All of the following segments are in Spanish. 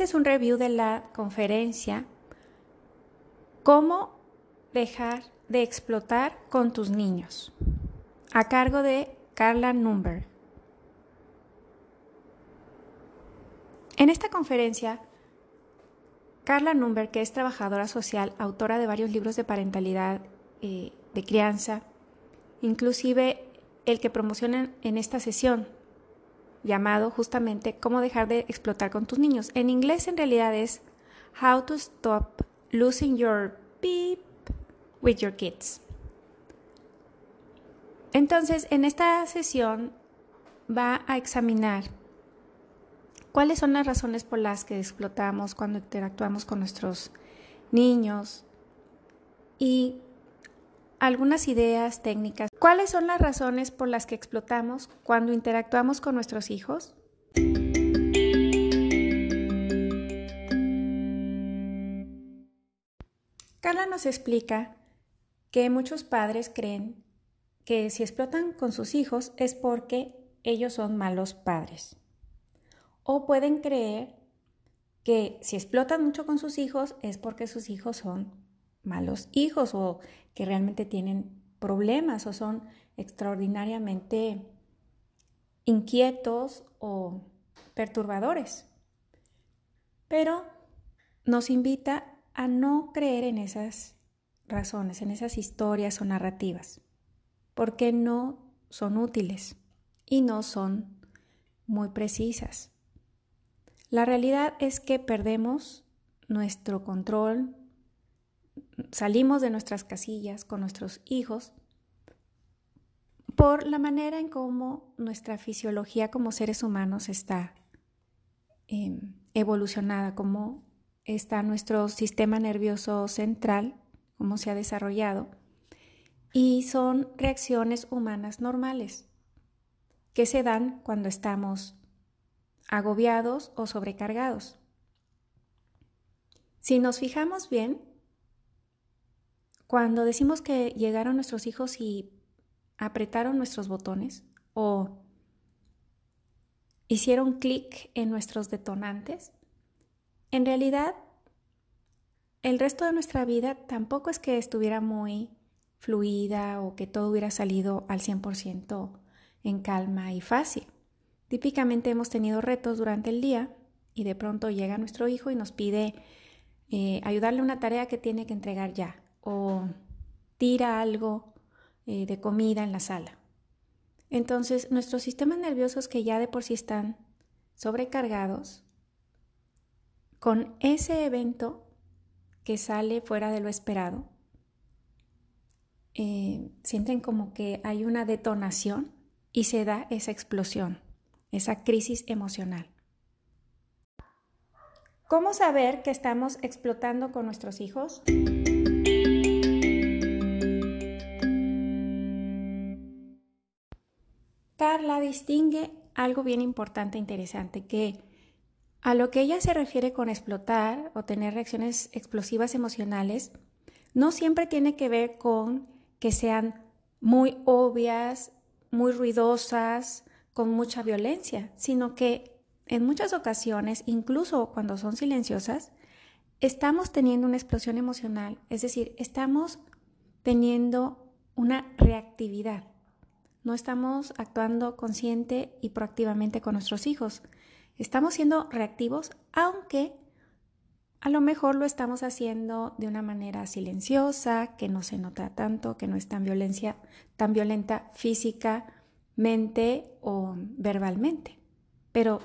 Este es un review de la conferencia Cómo dejar de explotar con tus niños, a cargo de Carla Number. En esta conferencia, Carla Number, que es trabajadora social, autora de varios libros de parentalidad, eh, de crianza, inclusive el que promocionan en esta sesión, llamado justamente Cómo dejar de explotar con tus niños. En inglés en realidad es How to Stop Losing Your Beep with Your Kids. Entonces, en esta sesión va a examinar cuáles son las razones por las que explotamos cuando interactuamos con nuestros niños y algunas ideas técnicas. ¿Cuáles son las razones por las que explotamos cuando interactuamos con nuestros hijos? Carla nos explica que muchos padres creen que si explotan con sus hijos es porque ellos son malos padres. O pueden creer que si explotan mucho con sus hijos es porque sus hijos son malos hijos o que realmente tienen problemas o son extraordinariamente inquietos o perturbadores. Pero nos invita a no creer en esas razones, en esas historias o narrativas, porque no son útiles y no son muy precisas. La realidad es que perdemos nuestro control, salimos de nuestras casillas con nuestros hijos por la manera en cómo nuestra fisiología como seres humanos está em, evolucionada, cómo está nuestro sistema nervioso central, cómo se ha desarrollado, y son reacciones humanas normales que se dan cuando estamos agobiados o sobrecargados. Si nos fijamos bien, cuando decimos que llegaron nuestros hijos y apretaron nuestros botones o hicieron clic en nuestros detonantes, en realidad el resto de nuestra vida tampoco es que estuviera muy fluida o que todo hubiera salido al 100% en calma y fácil. Típicamente hemos tenido retos durante el día y de pronto llega nuestro hijo y nos pide eh, ayudarle una tarea que tiene que entregar ya o tira algo eh, de comida en la sala. Entonces, nuestros sistemas nerviosos que ya de por sí están sobrecargados, con ese evento que sale fuera de lo esperado, eh, sienten como que hay una detonación y se da esa explosión, esa crisis emocional. ¿Cómo saber que estamos explotando con nuestros hijos? Carla distingue algo bien importante e interesante, que a lo que ella se refiere con explotar o tener reacciones explosivas emocionales, no siempre tiene que ver con que sean muy obvias, muy ruidosas, con mucha violencia, sino que en muchas ocasiones, incluso cuando son silenciosas, estamos teniendo una explosión emocional, es decir, estamos teniendo una reactividad. No estamos actuando consciente y proactivamente con nuestros hijos. Estamos siendo reactivos, aunque a lo mejor lo estamos haciendo de una manera silenciosa, que no se nota tanto, que no es tan, violencia, tan violenta físicamente o verbalmente. Pero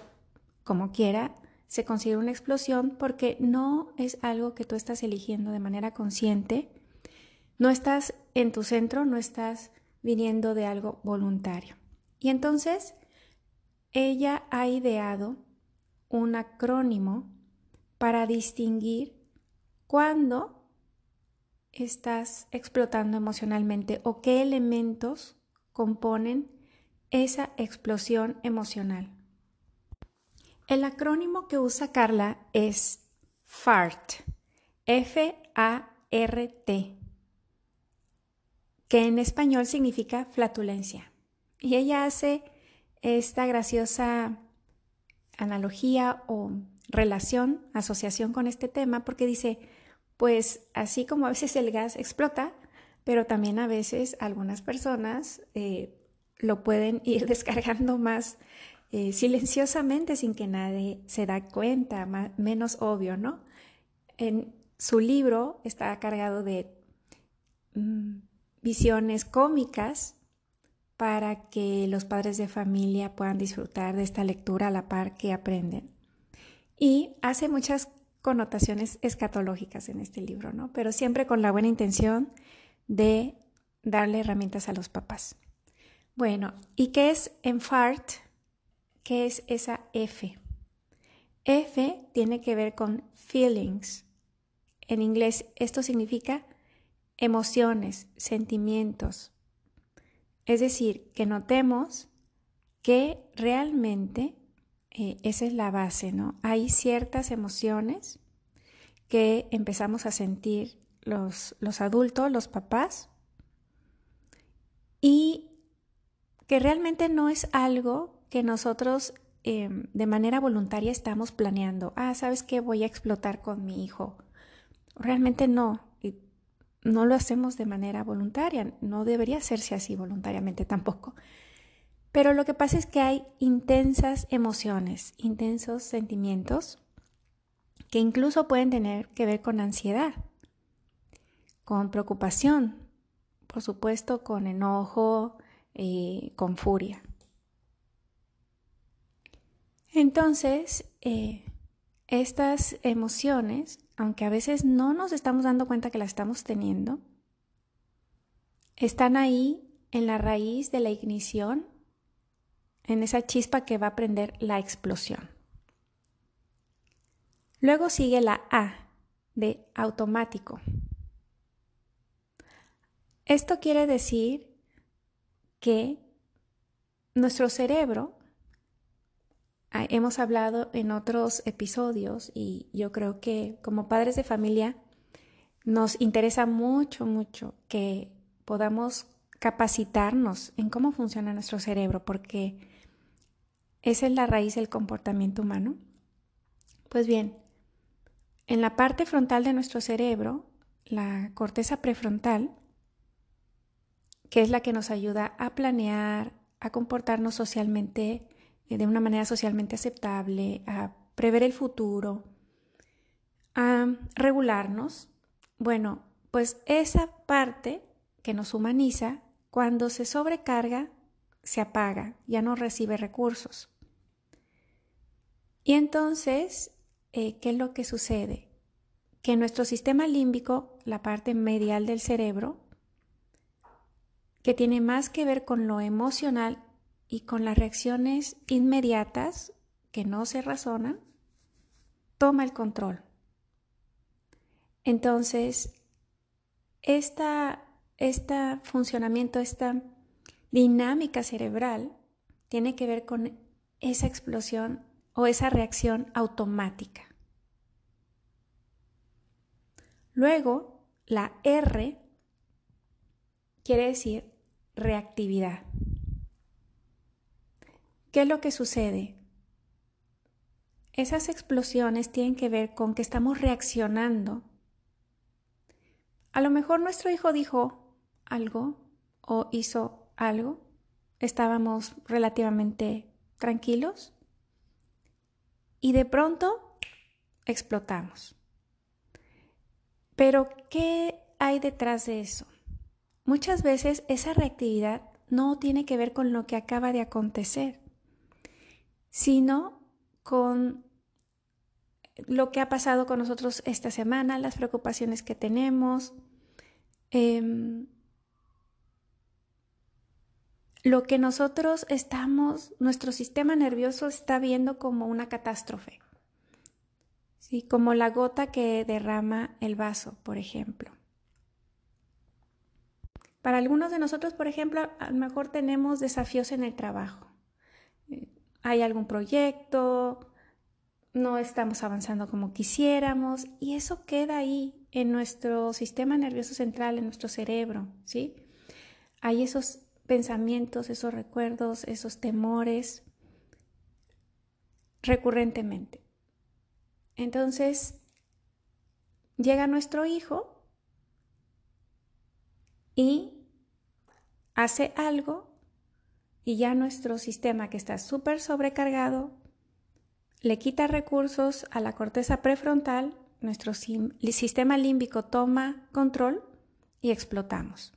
como quiera, se considera una explosión porque no es algo que tú estás eligiendo de manera consciente. No estás en tu centro, no estás viniendo de algo voluntario. Y entonces ella ha ideado un acrónimo para distinguir cuándo estás explotando emocionalmente o qué elementos componen esa explosión emocional. El acrónimo que usa Carla es FART, F-A-R-T, que en español significa flatulencia. Y ella hace esta graciosa analogía o relación, asociación con este tema, porque dice, pues así como a veces el gas explota, pero también a veces algunas personas eh, lo pueden ir descargando más eh, silenciosamente sin que nadie se da cuenta, menos obvio, ¿no? En su libro está cargado de mm, visiones cómicas para que los padres de familia puedan disfrutar de esta lectura a la par que aprenden. Y hace muchas connotaciones escatológicas en este libro, ¿no? Pero siempre con la buena intención de darle herramientas a los papás. Bueno, ¿y qué es enfart? ¿Qué es esa F? F tiene que ver con feelings. En inglés esto significa emociones, sentimientos. Es decir, que notemos que realmente eh, esa es la base, ¿no? Hay ciertas emociones que empezamos a sentir los, los adultos, los papás, y que realmente no es algo que nosotros em, de manera voluntaria estamos planeando. Ah, ¿sabes qué? Voy a explotar con mi hijo. Realmente no. Y no lo hacemos de manera voluntaria. No debería hacerse así voluntariamente tampoco. Pero lo que pasa es que hay intensas emociones, intensos sentimientos que incluso pueden tener que ver con ansiedad, con preocupación, por supuesto con enojo, eh, con furia. Entonces, eh, estas emociones, aunque a veces no nos estamos dando cuenta que las estamos teniendo, están ahí en la raíz de la ignición, en esa chispa que va a prender la explosión. Luego sigue la A de automático. Esto quiere decir que nuestro cerebro, hemos hablado en otros episodios y yo creo que como padres de familia nos interesa mucho, mucho que podamos capacitarnos en cómo funciona nuestro cerebro, porque esa es la raíz del comportamiento humano. Pues bien, en la parte frontal de nuestro cerebro, la corteza prefrontal, que es la que nos ayuda a planear, a comportarnos socialmente de una manera socialmente aceptable, a prever el futuro, a regularnos. Bueno, pues esa parte que nos humaniza, cuando se sobrecarga, se apaga, ya no recibe recursos. Y entonces, eh, ¿qué es lo que sucede? Que nuestro sistema límbico, la parte medial del cerebro, que tiene más que ver con lo emocional y con las reacciones inmediatas que no se razonan, toma el control. Entonces, este funcionamiento, esta dinámica cerebral tiene que ver con esa explosión o esa reacción automática. Luego, la R quiere decir reactividad. ¿Qué es lo que sucede? Esas explosiones tienen que ver con que estamos reaccionando. A lo mejor nuestro hijo dijo algo o hizo algo. Estábamos relativamente tranquilos y de pronto explotamos. Pero, ¿qué hay detrás de eso? Muchas veces esa reactividad no tiene que ver con lo que acaba de acontecer, sino con lo que ha pasado con nosotros esta semana, las preocupaciones que tenemos, em, lo que nosotros estamos, nuestro sistema nervioso está viendo como una catástrofe, ¿sí? como la gota que derrama el vaso, por ejemplo. Para algunos de nosotros, por ejemplo, a lo mejor tenemos desafíos en el trabajo. Hay algún proyecto, no estamos avanzando como quisiéramos y eso queda ahí en nuestro sistema nervioso central, en nuestro cerebro, ¿sí? Hay esos pensamientos, esos recuerdos, esos temores recurrentemente. Entonces, llega nuestro hijo y hace algo y ya nuestro sistema que está súper sobrecargado le quita recursos a la corteza prefrontal, nuestro sistema límbico toma control y explotamos.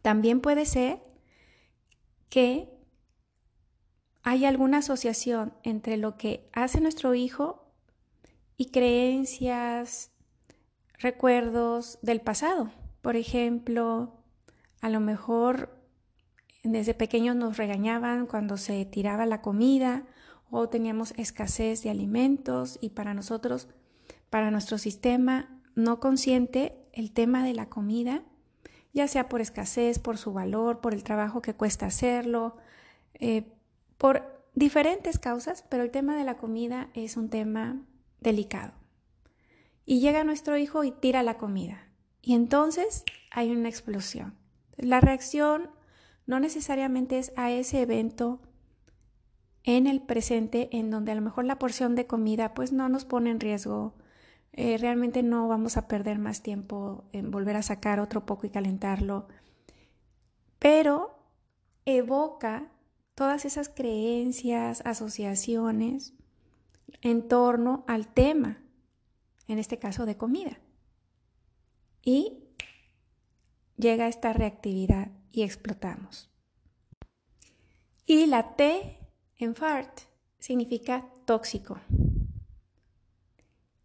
También puede ser que hay alguna asociación entre lo que hace nuestro hijo y creencias, recuerdos del pasado. Por ejemplo, a lo mejor desde pequeños nos regañaban cuando se tiraba la comida o teníamos escasez de alimentos y para nosotros, para nuestro sistema no consciente, el tema de la comida, ya sea por escasez, por su valor, por el trabajo que cuesta hacerlo, eh, por diferentes causas, pero el tema de la comida es un tema delicado. Y llega nuestro hijo y tira la comida. Y entonces hay una explosión. La reacción no necesariamente es a ese evento en el presente en donde a lo mejor la porción de comida pues no nos pone en riesgo. Eh, realmente no vamos a perder más tiempo en volver a sacar otro poco y calentarlo. Pero evoca todas esas creencias, asociaciones en torno al tema, en este caso de comida. Y llega esta reactividad y explotamos. Y la T en FART significa tóxico.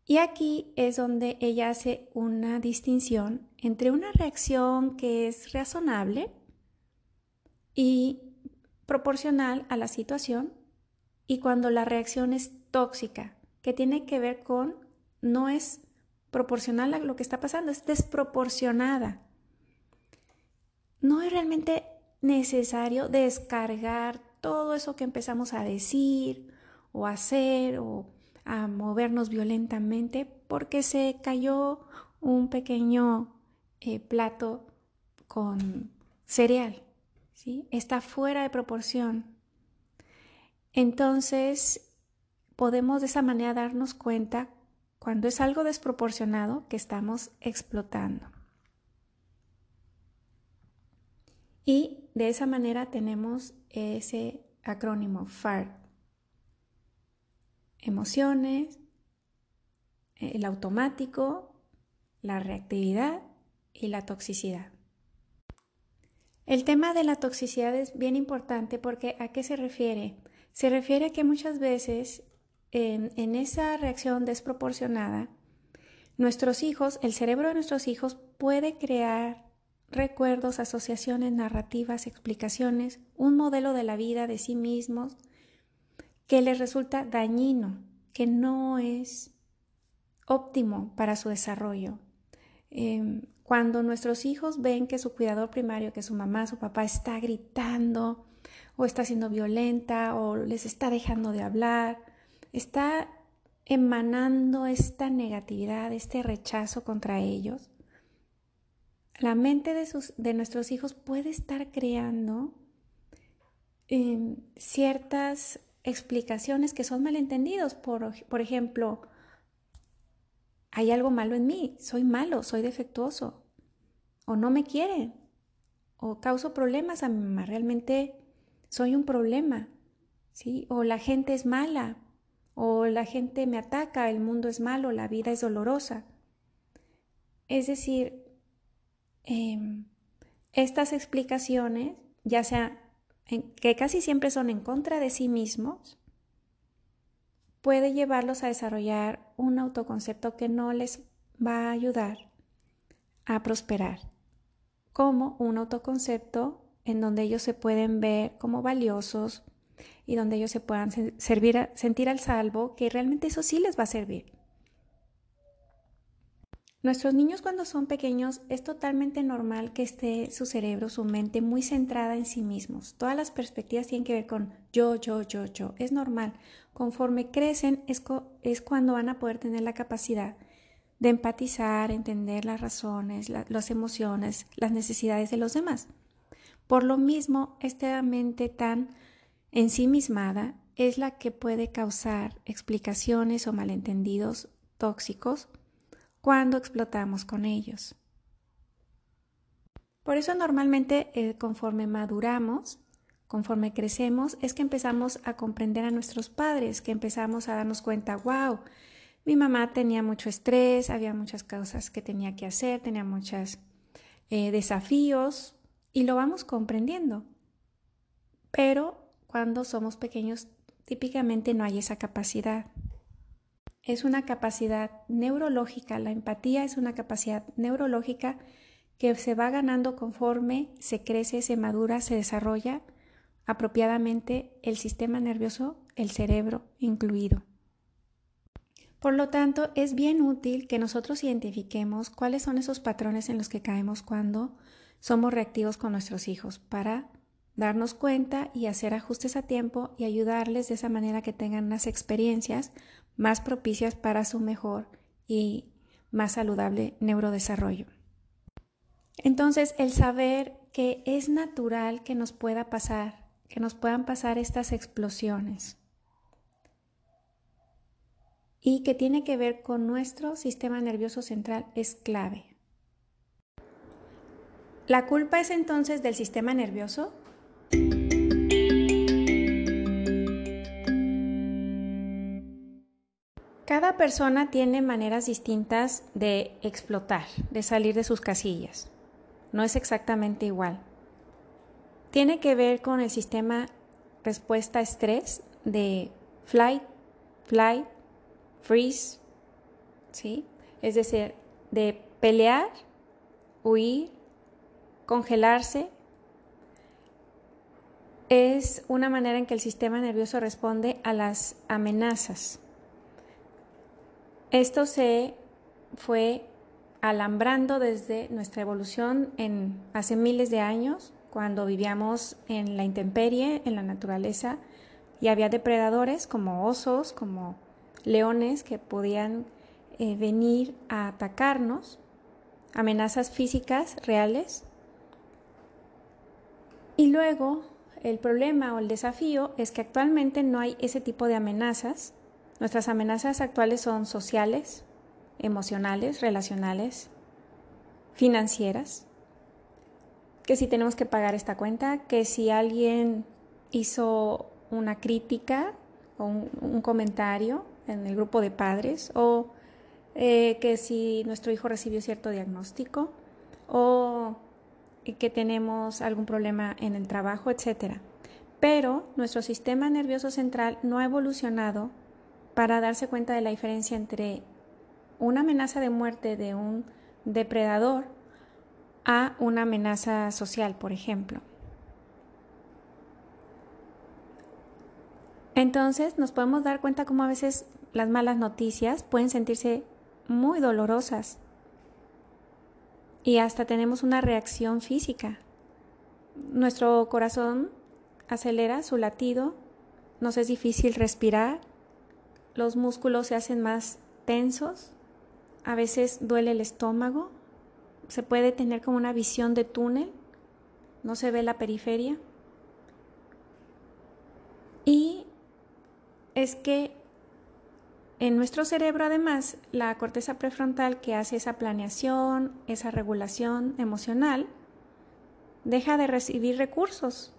Y aquí es donde ella hace una distinción entre una reacción que es razonable y proporcional a la situación y cuando la reacción es tóxica, que tiene que ver con no es proporcional a lo que está pasando, es desproporcionada no es realmente necesario descargar todo eso que empezamos a decir o hacer o a movernos violentamente porque se cayó un pequeño eh, plato con cereal. ¿sí? Está fuera de proporción. Entonces, podemos de esa manera darnos cuenta cuando es algo desproporcionado que estamos explotando. Y de esa manera tenemos ese acrónimo FAR. Emociones, el automático, la reactividad y la toxicidad. El tema de la toxicidad es bien importante porque ¿a qué se refiere? Se refiere a que muchas veces en, en, esa reacción desproporcionada, nuestros hijos, el cerebro de nuestros hijos puede crear recuerdos, asociaciones, narrativas, explicaciones, un modelo de la vida de sí mismos que les resulta dañino, que no es óptimo para su desarrollo. Em, cuando nuestros hijos ven que su cuidador primario, que su mamá, su papá está gritando o está siendo violenta o les está dejando de hablar, está emanando esta negatividad, este rechazo contra ellos, la mente de, sus, de nuestros hijos puede estar creando em, ciertas explicaciones que son malentendidos. Por, por ejemplo, hay algo malo en mí, soy malo, soy defectuoso, o no me quieren, o causo problemas a mi mamá, realmente soy un problema, ¿sí? O la gente es mala, o la gente me ataca, el mundo es malo, la vida es dolorosa. Es decir, Em, estas explicaciones, ya sea que casi siempre son en contra de sí mismos, puede llevarlos a desarrollar un autoconcepto que no les va a ayudar a prosperar, como un autoconcepto en donde ellos se pueden ver como valiosos y donde ellos se puedan sentir al salvo, que realmente eso sí les va a servir. Nuestros niños cuando son pequeños es totalmente normal que esté su cerebro, su mente muy centrada en sí mismos. Todas las perspectivas tienen que ver con yo, yo, yo, yo. Es normal. Conforme crecen es, cuando van a poder tener la capacidad de empatizar, entender las razones, las emociones, las necesidades de los demás. Por lo mismo, esta mente tan ensimismada es la que puede causar explicaciones o malentendidos tóxicos cuando explotamos con ellos. Por eso normalmente eh, conforme maduramos, conforme crecemos, es que empezamos a comprender a nuestros padres, que empezamos a darnos cuenta, wow, mi mamá tenía mucho estrés, había muchas cosas que tenía que hacer, tenía muchos eh, desafíos y lo vamos comprendiendo. Pero cuando somos pequeños típicamente no hay esa capacidad. Es una capacidad neurológica, la empatía es una capacidad neurológica que se va ganando conforme se crece, se madura, se desarrolla apropiadamente el sistema nervioso, el cerebro incluido. Por lo tanto, es bien útil que nosotros identifiquemos cuáles son esos patrones en los que caemos cuando somos reactivos con nuestros hijos para darnos cuenta y hacer ajustes a tiempo y ayudarles de esa manera que tengan unas experiencias más propicias para su mejor y más saludable neurodesarrollo. Entonces, el saber que es natural que nos pueda pasar, que nos puedan pasar estas explosiones y que tiene que ver con nuestro sistema nervioso central es clave. La culpa es entonces del sistema nervioso Cada persona tiene maneras distintas de explotar, de salir de sus casillas. No es exactamente igual. Tiene que ver con el sistema respuesta estrés de flight, flight, freeze, ¿sí? Es decir, de pelear, huir, congelarse. Es una manera en que el sistema nervioso responde a las amenazas. Esto se fue alambrando desde nuestra evolución en hace miles de años, cuando vivíamos en la intemperie, en la naturaleza, y había depredadores como osos, como leones que podían eh, venir a atacarnos, amenazas físicas reales. Y luego el problema o el desafío es que actualmente no hay ese tipo de amenazas Nuestras amenazas actuales son sociales, emocionales, relacionales, financieras, que si tenemos que pagar esta cuenta, que si alguien hizo una crítica o un, comentario en el grupo de padres, o eh, que si nuestro hijo recibió cierto diagnóstico, o que tenemos algún problema en el trabajo, etc. Pero nuestro sistema nervioso central no ha evolucionado para darse cuenta de la diferencia entre una amenaza de muerte de un depredador a una amenaza social, por ejemplo. Entonces nos podemos dar cuenta cómo a veces las malas noticias pueden sentirse muy dolorosas y hasta tenemos una reacción física. Nuestro corazón acelera su latido, nos es difícil respirar, los músculos se hacen más tensos, a veces duele el estómago, se puede tener como una visión de túnel, no se ve la periferia. Y es que en nuestro cerebro además la corteza prefrontal que hace esa planeación, esa regulación emocional, deja de recibir recursos,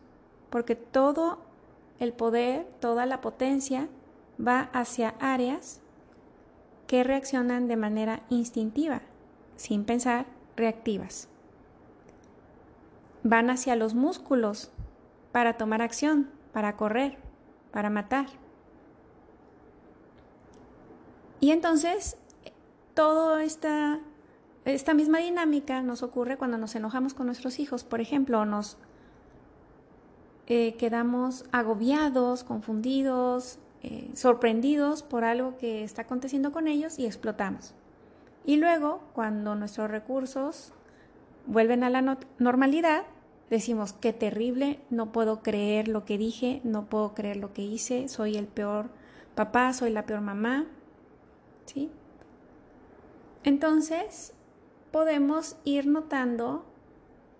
porque todo el poder, toda la potencia va hacia áreas que reaccionan de manera instintiva, sin pensar, reactivas. Van hacia los músculos para tomar acción, para correr, para matar. Y entonces, toda esta, esta misma dinámica nos ocurre cuando nos enojamos con nuestros hijos, por ejemplo, nos eh, quedamos agobiados, confundidos, eh, sorprendidos por algo que está aconteciendo con ellos y explotamos. Y luego, cuando nuestros recursos vuelven a la normalidad, decimos, qué terrible, no puedo creer lo que dije, no puedo creer lo que hice, soy el peor papá, soy la peor mamá. ¿Sí? Entonces, podemos ir notando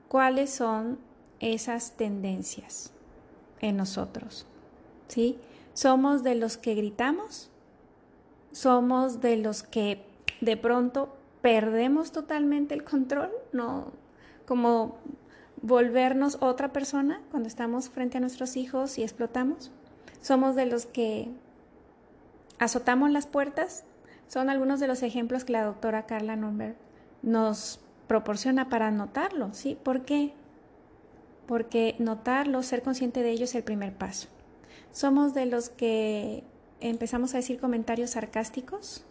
cuáles son esas tendencias en nosotros. ¿Sí? Somos de los que gritamos, somos de los que de pronto perdemos totalmente el control, no como volvernos otra persona cuando estamos frente a nuestros hijos y explotamos. Somos de los que azotamos las puertas. Son algunos de los ejemplos que la doctora Carla Number nos proporciona para notarlo, ¿sí? ¿Por qué? Porque notarlo, ser consciente de ello es el primer paso. Somos de los que empezamos a decir comentarios sarcásticos,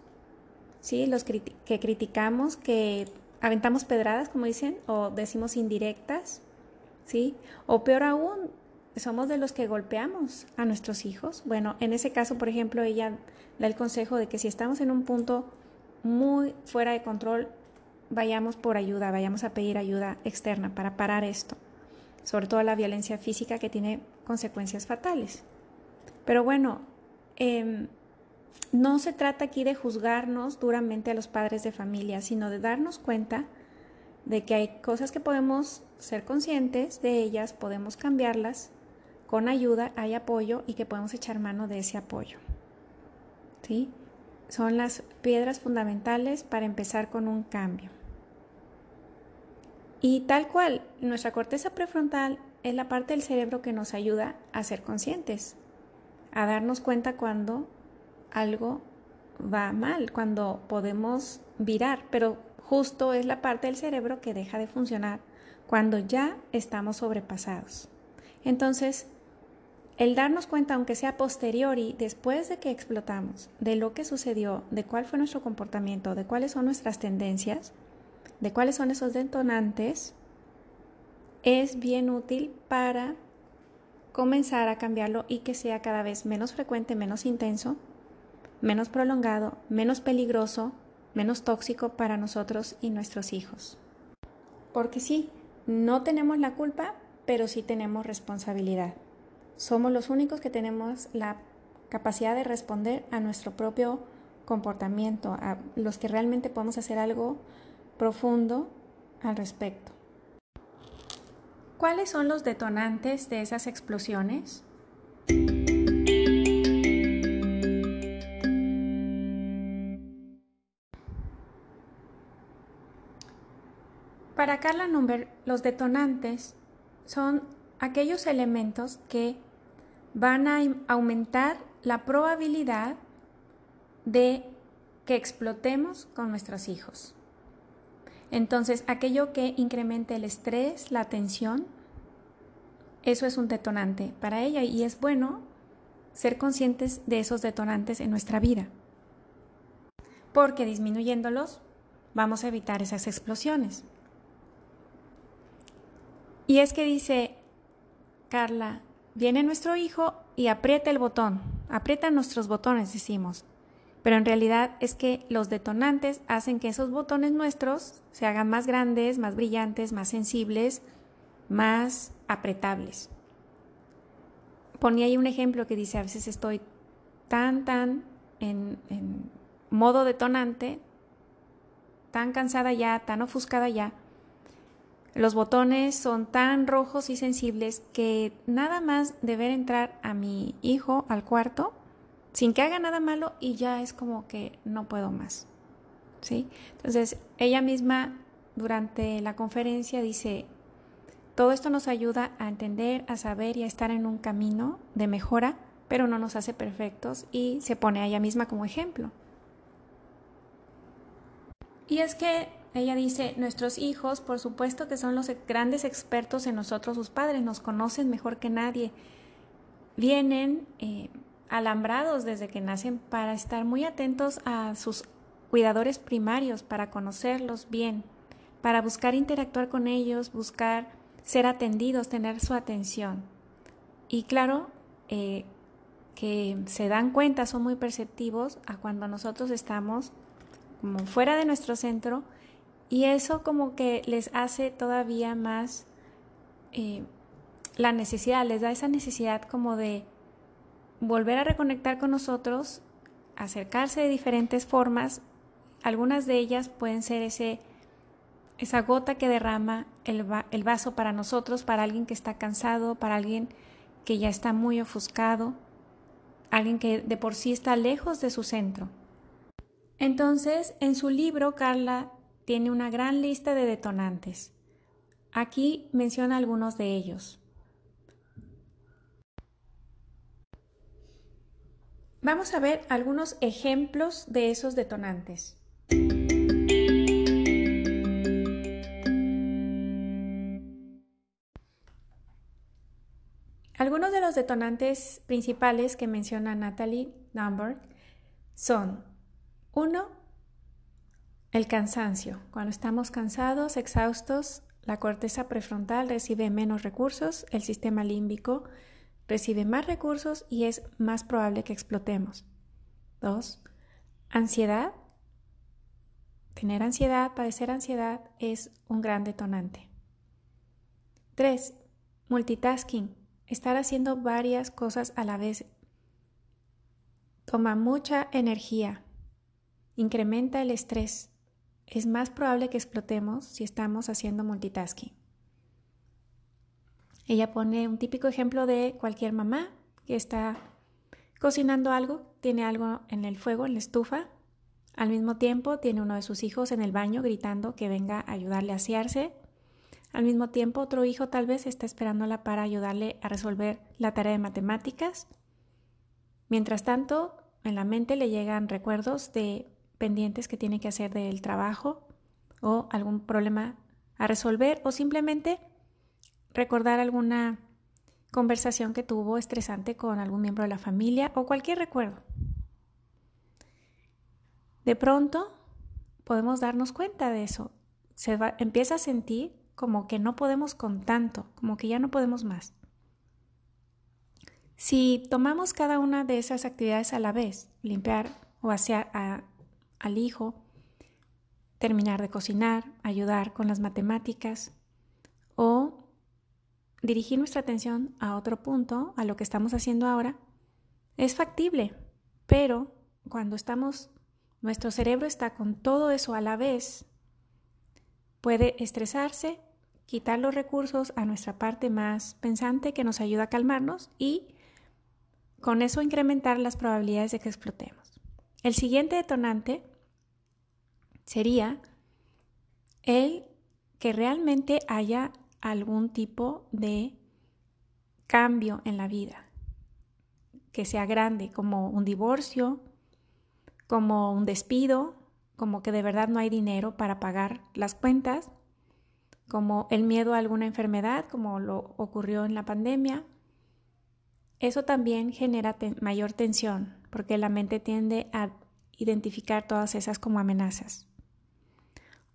¿sí? Los que criticamos, que aventamos pedradas, como dicen, o decimos indirectas, ¿sí? O peor aún, somos de los que golpeamos a nuestros hijos. Bueno, en ese caso, por ejemplo, ella da el consejo de que si estamos en un punto muy fuera de control, vayamos por ayuda, vayamos a pedir ayuda externa para parar esto, sobre todo la violencia física que tiene consecuencias fatales. Pero bueno, eh, no se trata aquí de juzgarnos duramente a los padres de familia, sino de darnos cuenta de que hay cosas que podemos ser conscientes de ellas, podemos cambiarlas, con ayuda hay apoyo y que podemos echar mano de ese apoyo. ¿Sí? Son las piedras fundamentales para empezar con un cambio. Y tal cual, nuestra corteza prefrontal es la parte del cerebro que nos ayuda a ser conscientes, a darnos cuenta cuando algo va mal, cuando podemos virar, pero justo es la parte del cerebro que deja de funcionar cuando ya estamos sobrepasados. Entonces, el darnos cuenta, aunque sea posteriori, después de que explotamos, de lo que sucedió, de cuál fue nuestro comportamiento, de cuáles son nuestras tendencias, de cuáles son esos detonantes, es bien útil para comenzar a cambiarlo y que sea cada vez menos frecuente, menos intenso menos prolongado, menos peligroso, menos tóxico para nosotros y nuestros hijos. Porque sí, no tenemos la culpa, pero sí tenemos responsabilidad. Somos los únicos que tenemos la capacidad de responder a nuestro propio comportamiento, a los que realmente podemos hacer algo profundo al respecto. ¿Cuáles son los detonantes de esas explosiones? Para Carla Number, los detonantes son aquellos elementos que van a aumentar la probabilidad de que explotemos con nuestros hijos. Entonces, aquello que incremente el estrés, la tensión, eso es un detonante para ella y es bueno ser conscientes de esos detonantes en nuestra vida. Porque disminuyéndolos vamos a evitar esas explosiones. Y es que dice Carla, viene nuestro hijo y aprieta el botón, aprieta nuestros botones, decimos. Pero en realidad es que los detonantes hacen que esos botones nuestros se hagan más grandes, más brillantes, más sensibles, más apretables. Ponía ahí un ejemplo que dice, a veces estoy tan, tan en, en modo detonante, tan cansada ya, tan ofuscada ya, los botones son tan rojos y sensibles que nada más de ver entrar a mi hijo al cuarto, sin que haga nada malo, y ya es como que no puedo más. ¿Sí? Entonces, ella misma durante la conferencia dice, todo esto nos ayuda a entender, a saber y a estar en un camino de mejora, pero no nos hace perfectos y se pone a ella misma como ejemplo. Y es que ella dice, nuestros hijos, por supuesto que son los grandes expertos en nosotros, sus padres, nos conocen mejor que nadie. Vienen eh, alambrados desde que nacen para estar muy atentos a sus cuidadores primarios, para conocerlos bien, para buscar interactuar con ellos, buscar ser atendidos, tener su atención. Y claro, eh, que se dan cuenta, son muy perceptivos a cuando nosotros estamos como fuera de nuestro centro y eso como que les hace todavía más eh, la necesidad, les da esa necesidad como de volver a reconectar con nosotros, acercarse de diferentes formas. Algunas de ellas pueden ser ese, esa gota que derrama el, el vaso para nosotros, para alguien que está cansado, para alguien que ya está muy ofuscado. alguien que de por sí está lejos de su centro. Entonces, en su libro, Carla tiene una gran lista de detonantes. Aquí menciona algunos de ellos. Vamos a ver algunos ejemplos de esos detonantes. Algunos de los detonantes principales que menciona Natalie Number son 1. El cansancio. Cuando estamos cansados, exhaustos, la corteza prefrontal recibe menos recursos, el sistema límbico recibe más recursos y es más probable que explotemos. 2. Ansiedad. Tener ansiedad, padecer ansiedad es un gran detonante. 3. Multitasking. Estar haciendo varias cosas a la vez toma mucha energía, incrementa el estrés. Es más probable que explotemos si estamos haciendo multitasking. Ella pone un típico ejemplo de cualquier mamá que está cocinando algo, tiene algo en el fuego, en la estufa, al mismo tiempo tiene uno de sus hijos en el baño gritando que venga a ayudarle a asearse al mismo tiempo, otro hijo tal vez está esperándola para ayudarle a resolver la tarea de matemáticas. Mientras tanto, en la mente le llegan recuerdos de pendientes que tiene que hacer del trabajo o algún problema a resolver o simplemente recordar alguna conversación que tuvo estresante con algún miembro de la familia o cualquier recuerdo. De pronto podemos darnos cuenta de eso. Se empieza a sentir como que no podemos con tanto, como que ya no podemos más. Si tomamos cada una de esas actividades a la vez, limpiar o asear al hijo, terminar de cocinar, ayudar con las matemáticas o dirigir nuestra atención a otro punto, a lo que estamos haciendo ahora, es factible, pero cuando estamos, nuestro cerebro está con todo eso a la vez, puede estresarse quitar los recursos a nuestra parte más pensante que nos ayuda a calmarnos y con eso incrementar las probabilidades de que explotemos. El siguiente detonante sería el que realmente haya algún tipo de cambio en la vida, que sea grande, como un divorcio, como un despido, como que de verdad no hay dinero para pagar las cuentas como el miedo a alguna enfermedad, como lo ocurrió en la pandemia. Eso también genera mayor tensión, porque la mente tiende a identificar todas esas como amenazas.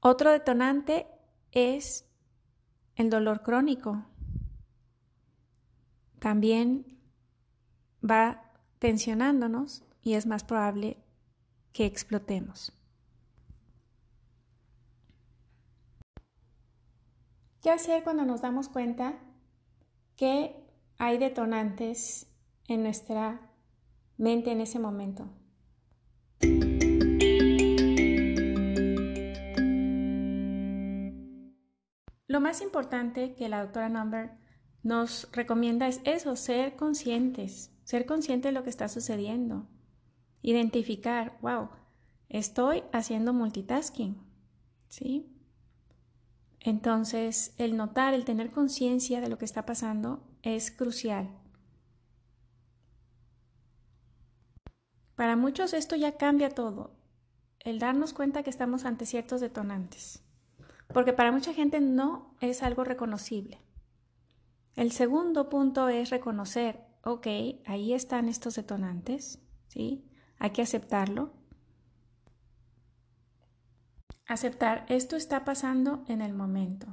Otro detonante es el dolor crónico. También va tensionándonos y es más probable que explotemos. ¿Qué hacer cuando nos damos cuenta que hay detonantes en nuestra mente en ese momento? Lo más importante que la doctora Number nos recomienda es eso, ser conscientes, ser conscientes de lo que está sucediendo, identificar, wow, estoy haciendo multitasking, ¿sí? Entonces, el notar, el tener conciencia de lo que está pasando es crucial. Para muchos esto ya cambia todo, el darnos cuenta que estamos ante ciertos detonantes, porque para mucha gente no es algo reconocible. El segundo punto es reconocer, ok, ahí están estos detonantes, ¿sí? Hay que aceptarlo Aceptar, esto está pasando en el momento,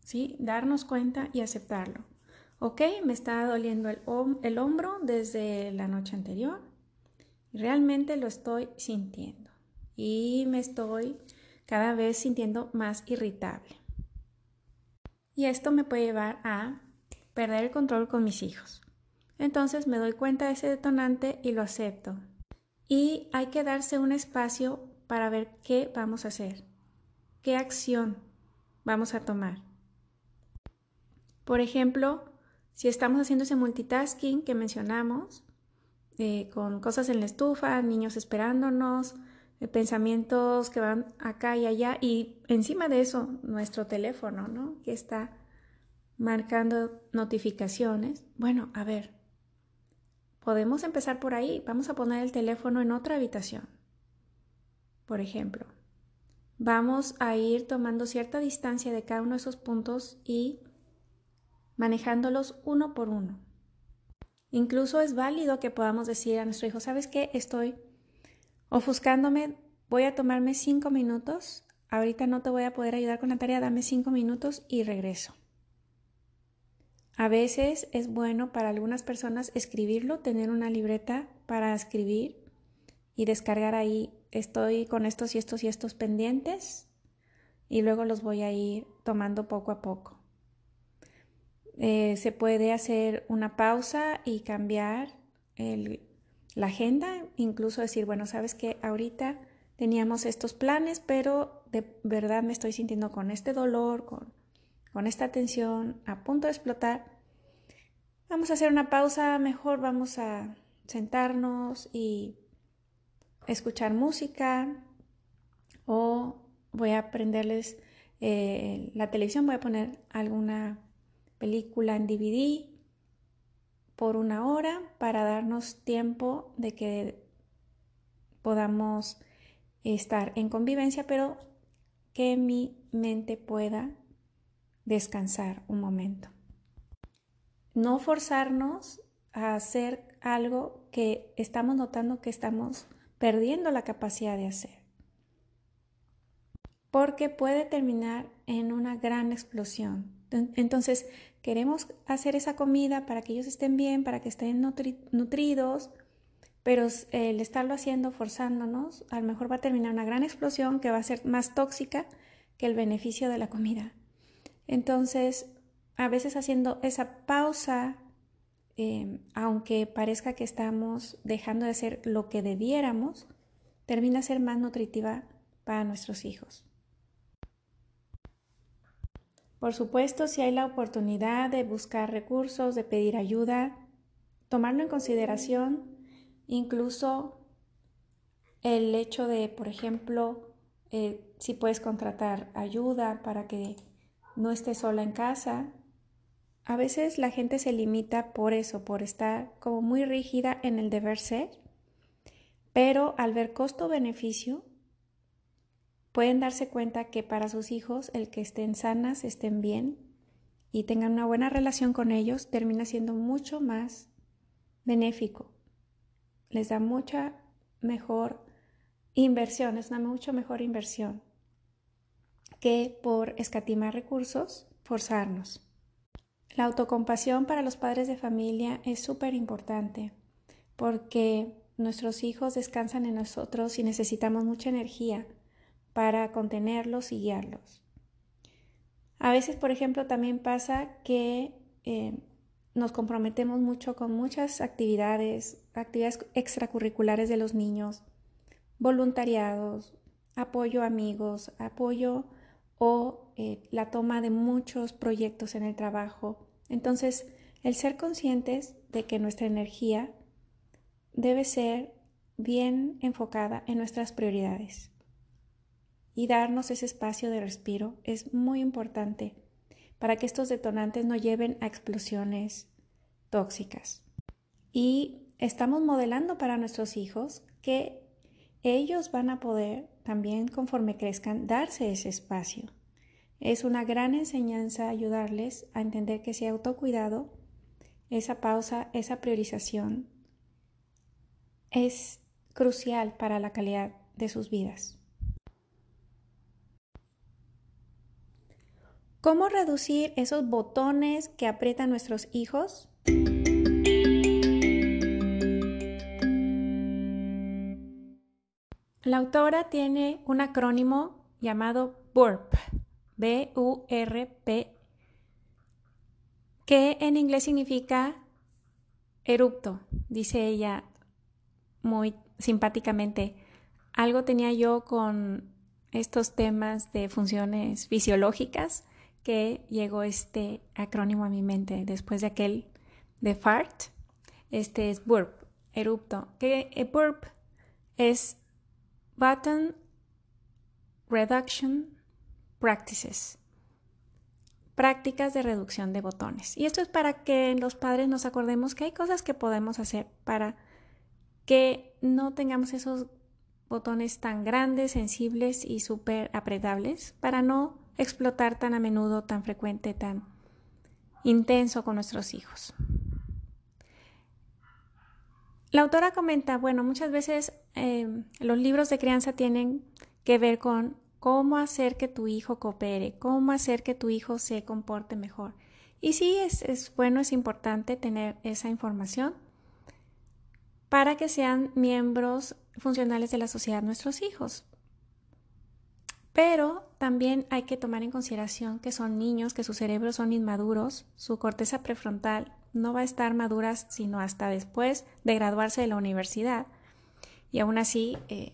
¿sí? Darnos cuenta y aceptarlo. Ok, me está doliendo el, el hombro desde la noche anterior. Realmente lo estoy sintiendo y me estoy cada vez sintiendo más irritable. Y esto me puede llevar a perder el control con mis hijos. Entonces me doy cuenta de ese detonante y lo acepto. Y hay que darse un espacio para ver qué vamos a hacer, qué acción vamos a tomar. Por ejemplo, si estamos haciendo ese multitasking que mencionamos, eh, con cosas en la estufa, niños esperándonos, pensamientos que van acá y allá y encima de eso nuestro teléfono, ¿no? Que está marcando notificaciones. Bueno, a ver, podemos empezar por ahí. Vamos a poner el teléfono en otra habitación. Por ejemplo, vamos a ir tomando cierta distancia de cada uno de esos puntos y manejándolos uno por uno. Incluso es válido que podamos decir a nuestro hijo, ¿sabes qué? Estoy ofuscándome, voy a tomarme cinco minutos, ahorita no te voy a poder ayudar con la tarea, dame cinco minutos y regreso. A veces es bueno para algunas personas escribirlo, tener una libreta para escribir y descargar ahí, estoy con estos y estos y estos pendientes y luego los voy a ir tomando poco a poco. Eh, se puede hacer una pausa y cambiar la agenda, incluso decir, bueno, sabes que ahorita teníamos estos planes, pero de verdad me estoy sintiendo con este dolor, con esta tensión a punto de explotar, vamos a hacer una pausa, mejor vamos a sentarnos y escuchar música o voy a prenderles eh, la televisión, voy a poner alguna película en DVD por una hora para darnos tiempo de que podamos estar en convivencia, pero que mi mente pueda descansar un momento. No forzarnos a hacer algo que estamos notando que estamos perdiendo la capacidad de hacer. Porque puede terminar en una gran explosión. Entonces, queremos hacer esa comida para que ellos estén bien, para que estén nutridos, pero el estarlo haciendo forzándonos, a lo mejor va a terminar una gran explosión que va a ser más tóxica que el beneficio de la comida. Entonces, a veces haciendo esa pausa, em, aunque parezca que estamos dejando de hacer lo que debiéramos, termina ser más nutritiva para nuestros hijos. Por supuesto, si hay la oportunidad de buscar recursos, de pedir ayuda, tomarlo en consideración, incluso el hecho de, por ejemplo, eh, si puedes contratar ayuda para que no esté sola en casa. A veces la gente se limita por eso, por estar como muy rígida en el deber ser, pero al ver costo-beneficio, pueden darse cuenta que para sus hijos el que estén sanas, estén bien y tengan una buena relación con ellos termina siendo mucho más benéfico. Les da mucha mejor inversión, es una mucho mejor inversión que por escatimar recursos, forzarnos. La autocompasión para los padres de familia es súper importante porque nuestros hijos descansan en nosotros y necesitamos mucha energía para contenerlos y guiarlos. A veces, por ejemplo, también pasa que eh, nos comprometemos mucho con muchas actividades, actividades extracurriculares de los niños, voluntariados, apoyo a amigos, apoyo o eh, la toma de muchos proyectos en el trabajo. Entonces, el ser conscientes de que nuestra energía debe ser bien enfocada en nuestras prioridades y darnos ese espacio de respiro es muy importante para que estos detonantes no lleven a explosiones tóxicas. Y estamos modelando para nuestros hijos que ellos van a poder también conforme crezcan darse ese espacio. Es una gran enseñanza ayudarles a entender que ese autocuidado, esa pausa, esa priorización es crucial para la calidad de sus vidas. ¿Cómo reducir esos botones que aprietan nuestros hijos? La autora tiene un acrónimo llamado BURP, B-U-R-P, que en inglés significa erupto, dice ella muy simpáticamente. Algo tenía yo con estos temas de funciones fisiológicas que llegó este acrónimo a mi mente después de aquel de FART. Este es BURP, erupto, que eh, burp es button reduction practices, prácticas de reducción de botones. Y esto es para que los padres nos acordemos que hay cosas que podemos hacer para que no tengamos esos botones tan grandes, sensibles y súper apretables, para no explotar tan a menudo, tan frecuente, tan intenso con nuestros hijos. La autora comenta, bueno, muchas veces em, los libros de crianza tienen que ver con cómo hacer que tu hijo coopere, cómo hacer que tu hijo se comporte mejor. Y sí, es, es bueno, es importante tener esa información para que sean miembros funcionales de la sociedad nuestros hijos. Pero también hay que tomar en consideración que son niños, que sus cerebros son inmaduros, su corteza prefrontal no va a estar madura sino hasta después de graduarse de la universidad. Y aún así, eh,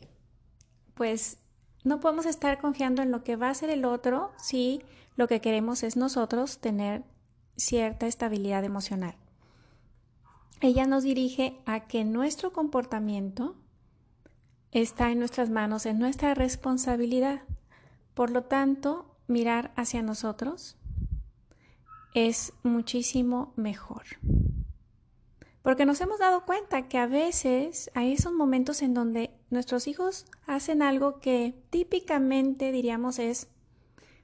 pues no podemos estar confiando en lo que va a hacer el otro si lo que queremos es nosotros tener cierta estabilidad emocional. Ella nos dirige a que nuestro comportamiento está en nuestras manos, en nuestra responsabilidad. Por lo tanto, mirar hacia nosotros es muchísimo mejor. Porque nos hemos dado cuenta que a veces hay esos momentos en donde nuestros hijos hacen algo que típicamente diríamos es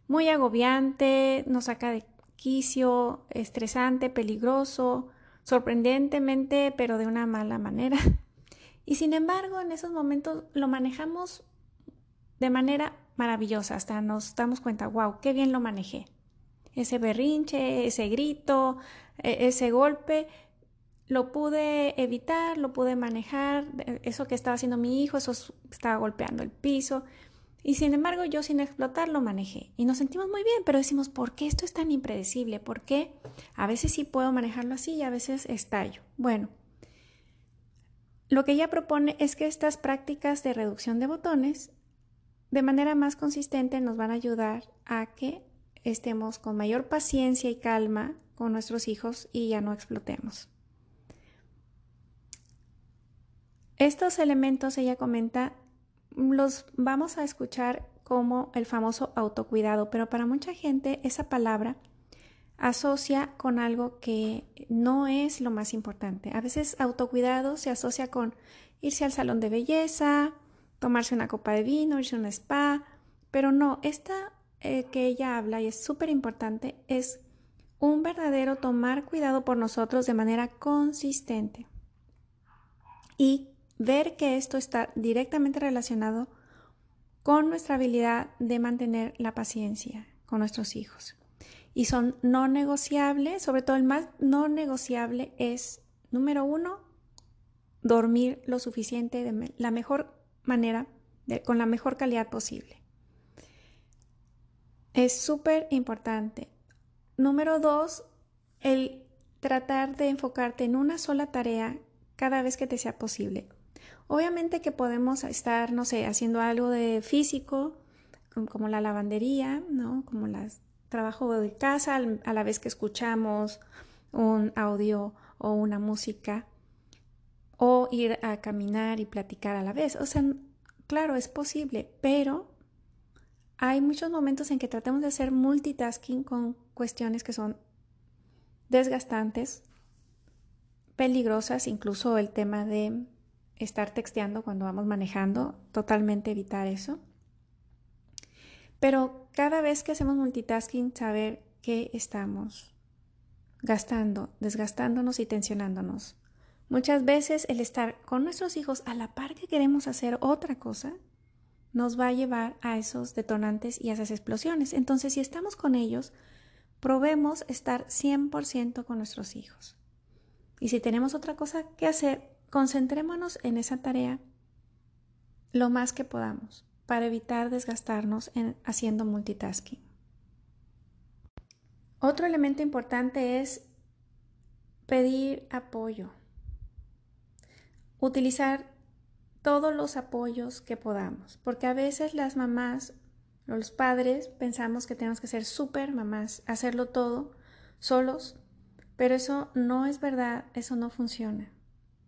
muy agobiante, nos saca de quicio, estresante, peligroso, sorprendentemente, pero de una mala manera. Y sin embargo, en esos momentos lo manejamos de manera maravillosa, hasta nos damos cuenta, wow, qué bien lo manejé. Ese berrinche, ese grito, e-, ese golpe, lo pude evitar, lo pude manejar, e-, eso que estaba haciendo mi hijo, eso estaba golpeando el piso. Y sin embargo, yo sin explotar lo manejé. Y nos sentimos muy bien, pero decimos, ¿por qué esto es tan impredecible? ¿Por qué a veces sí puedo manejarlo así y a veces estallo? Bueno, lo que ella propone es que estas prácticas de reducción de botones de manera más consistente nos van a ayudar a que estemos con mayor paciencia y calma con nuestros hijos y ya no explotemos. Estos elementos, ella comenta, los vamos a escuchar como el famoso autocuidado, pero para mucha gente esa palabra asocia con algo que no es lo más importante. A veces autocuidado se asocia con irse al salón de belleza, tomarse una copa de vino, irse a un spa, pero no, esta eh, que ella habla y es súper importante es un verdadero tomar cuidado por nosotros de manera consistente y ver que esto está directamente relacionado con nuestra habilidad de mantener la paciencia con nuestros hijos. Y son no negociables, sobre todo el más no negociable es, número uno, dormir lo suficiente de la mejor manera, con la mejor calidad posible. Es súper importante. Número dos, el tratar de enfocarte en una sola tarea cada vez que te sea posible. Obviamente que podemos estar, no sé, haciendo algo de físico, como la lavandería, ¿no? Como el trabajo de casa, a la vez que escuchamos un audio o una música o ir a caminar y platicar a la vez. O sea, claro, es posible, pero hay muchos momentos en que tratemos de hacer multitasking con cuestiones que son desgastantes, peligrosas, incluso el tema de estar texteando cuando vamos manejando, totalmente evitar eso. Pero cada vez que hacemos multitasking, saber que estamos gastando, desgastándonos y tensionándonos. Muchas veces el estar con nuestros hijos a la par que queremos hacer otra cosa nos va a llevar a esos detonantes y a esas explosiones. Entonces, si estamos con ellos, probemos estar 100% con nuestros hijos. Y si tenemos otra cosa que hacer, concentrémonos en esa tarea lo más que podamos para evitar desgastarnos en haciendo multitasking. Otro elemento importante es pedir apoyo utilizar todos los apoyos que podamos, porque a veces las mamás los padres pensamos que tenemos que ser súper mamás, hacerlo todo solos, pero eso no es verdad, eso no funciona.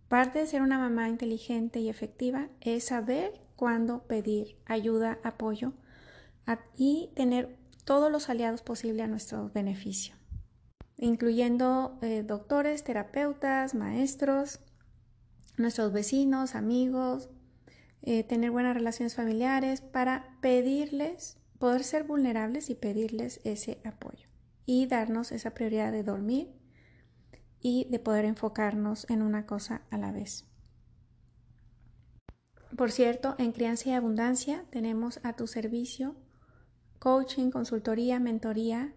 Parte de ser una mamá inteligente y efectiva es saber cuándo pedir ayuda, apoyo y tener todos los aliados posibles a nuestro beneficio, incluyendo eh, doctores, terapeutas, maestros, nuestros vecinos, amigos, eh, tener buenas relaciones familiares para pedirles, poder ser vulnerables y pedirles ese apoyo y darnos esa prioridad de dormir y de poder enfocarnos en una cosa a la vez. Por cierto, en Crianza y Abundancia tenemos a tu servicio coaching, consultoría, mentoría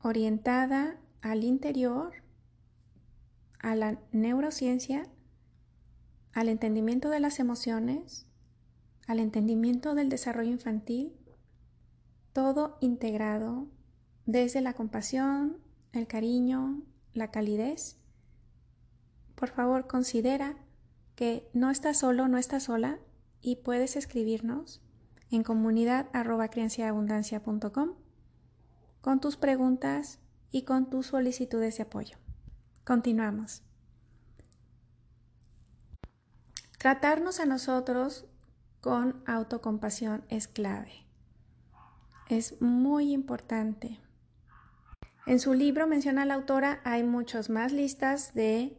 orientada al interior, a la neurociencia, al entendimiento de las emociones, al entendimiento del desarrollo infantil, todo integrado desde la compasión, el cariño, la calidez, por favor considera que no estás solo, no estás sola y puedes escribirnos en comunidad con tus preguntas y con tus solicitudes de apoyo. Continuamos. Tratarnos a nosotros con autocompasión es clave. Es muy importante. En su libro, menciona la autora, hay muchas más listas de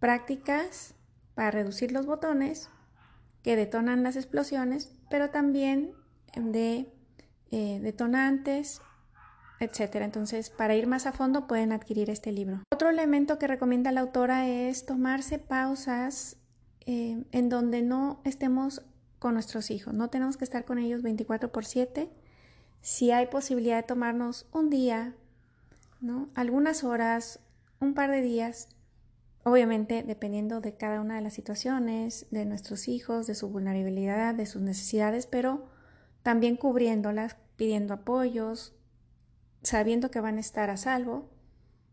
prácticas para reducir los botones que detonan las explosiones, pero también de eh, detonantes, etc. Entonces, para ir más a fondo pueden adquirir este libro. Otro elemento que recomienda la autora es tomarse pausas eh, en donde no estemos con nuestros hijos. No tenemos que estar con ellos 24 por 7. Si hay posibilidad de tomarnos un día, algunas horas, un par de días, obviamente dependiendo de cada una de las situaciones, de nuestros hijos, de su vulnerabilidad, de sus necesidades, pero también cubriéndolas, pidiendo apoyos, sabiendo que van a estar a salvo,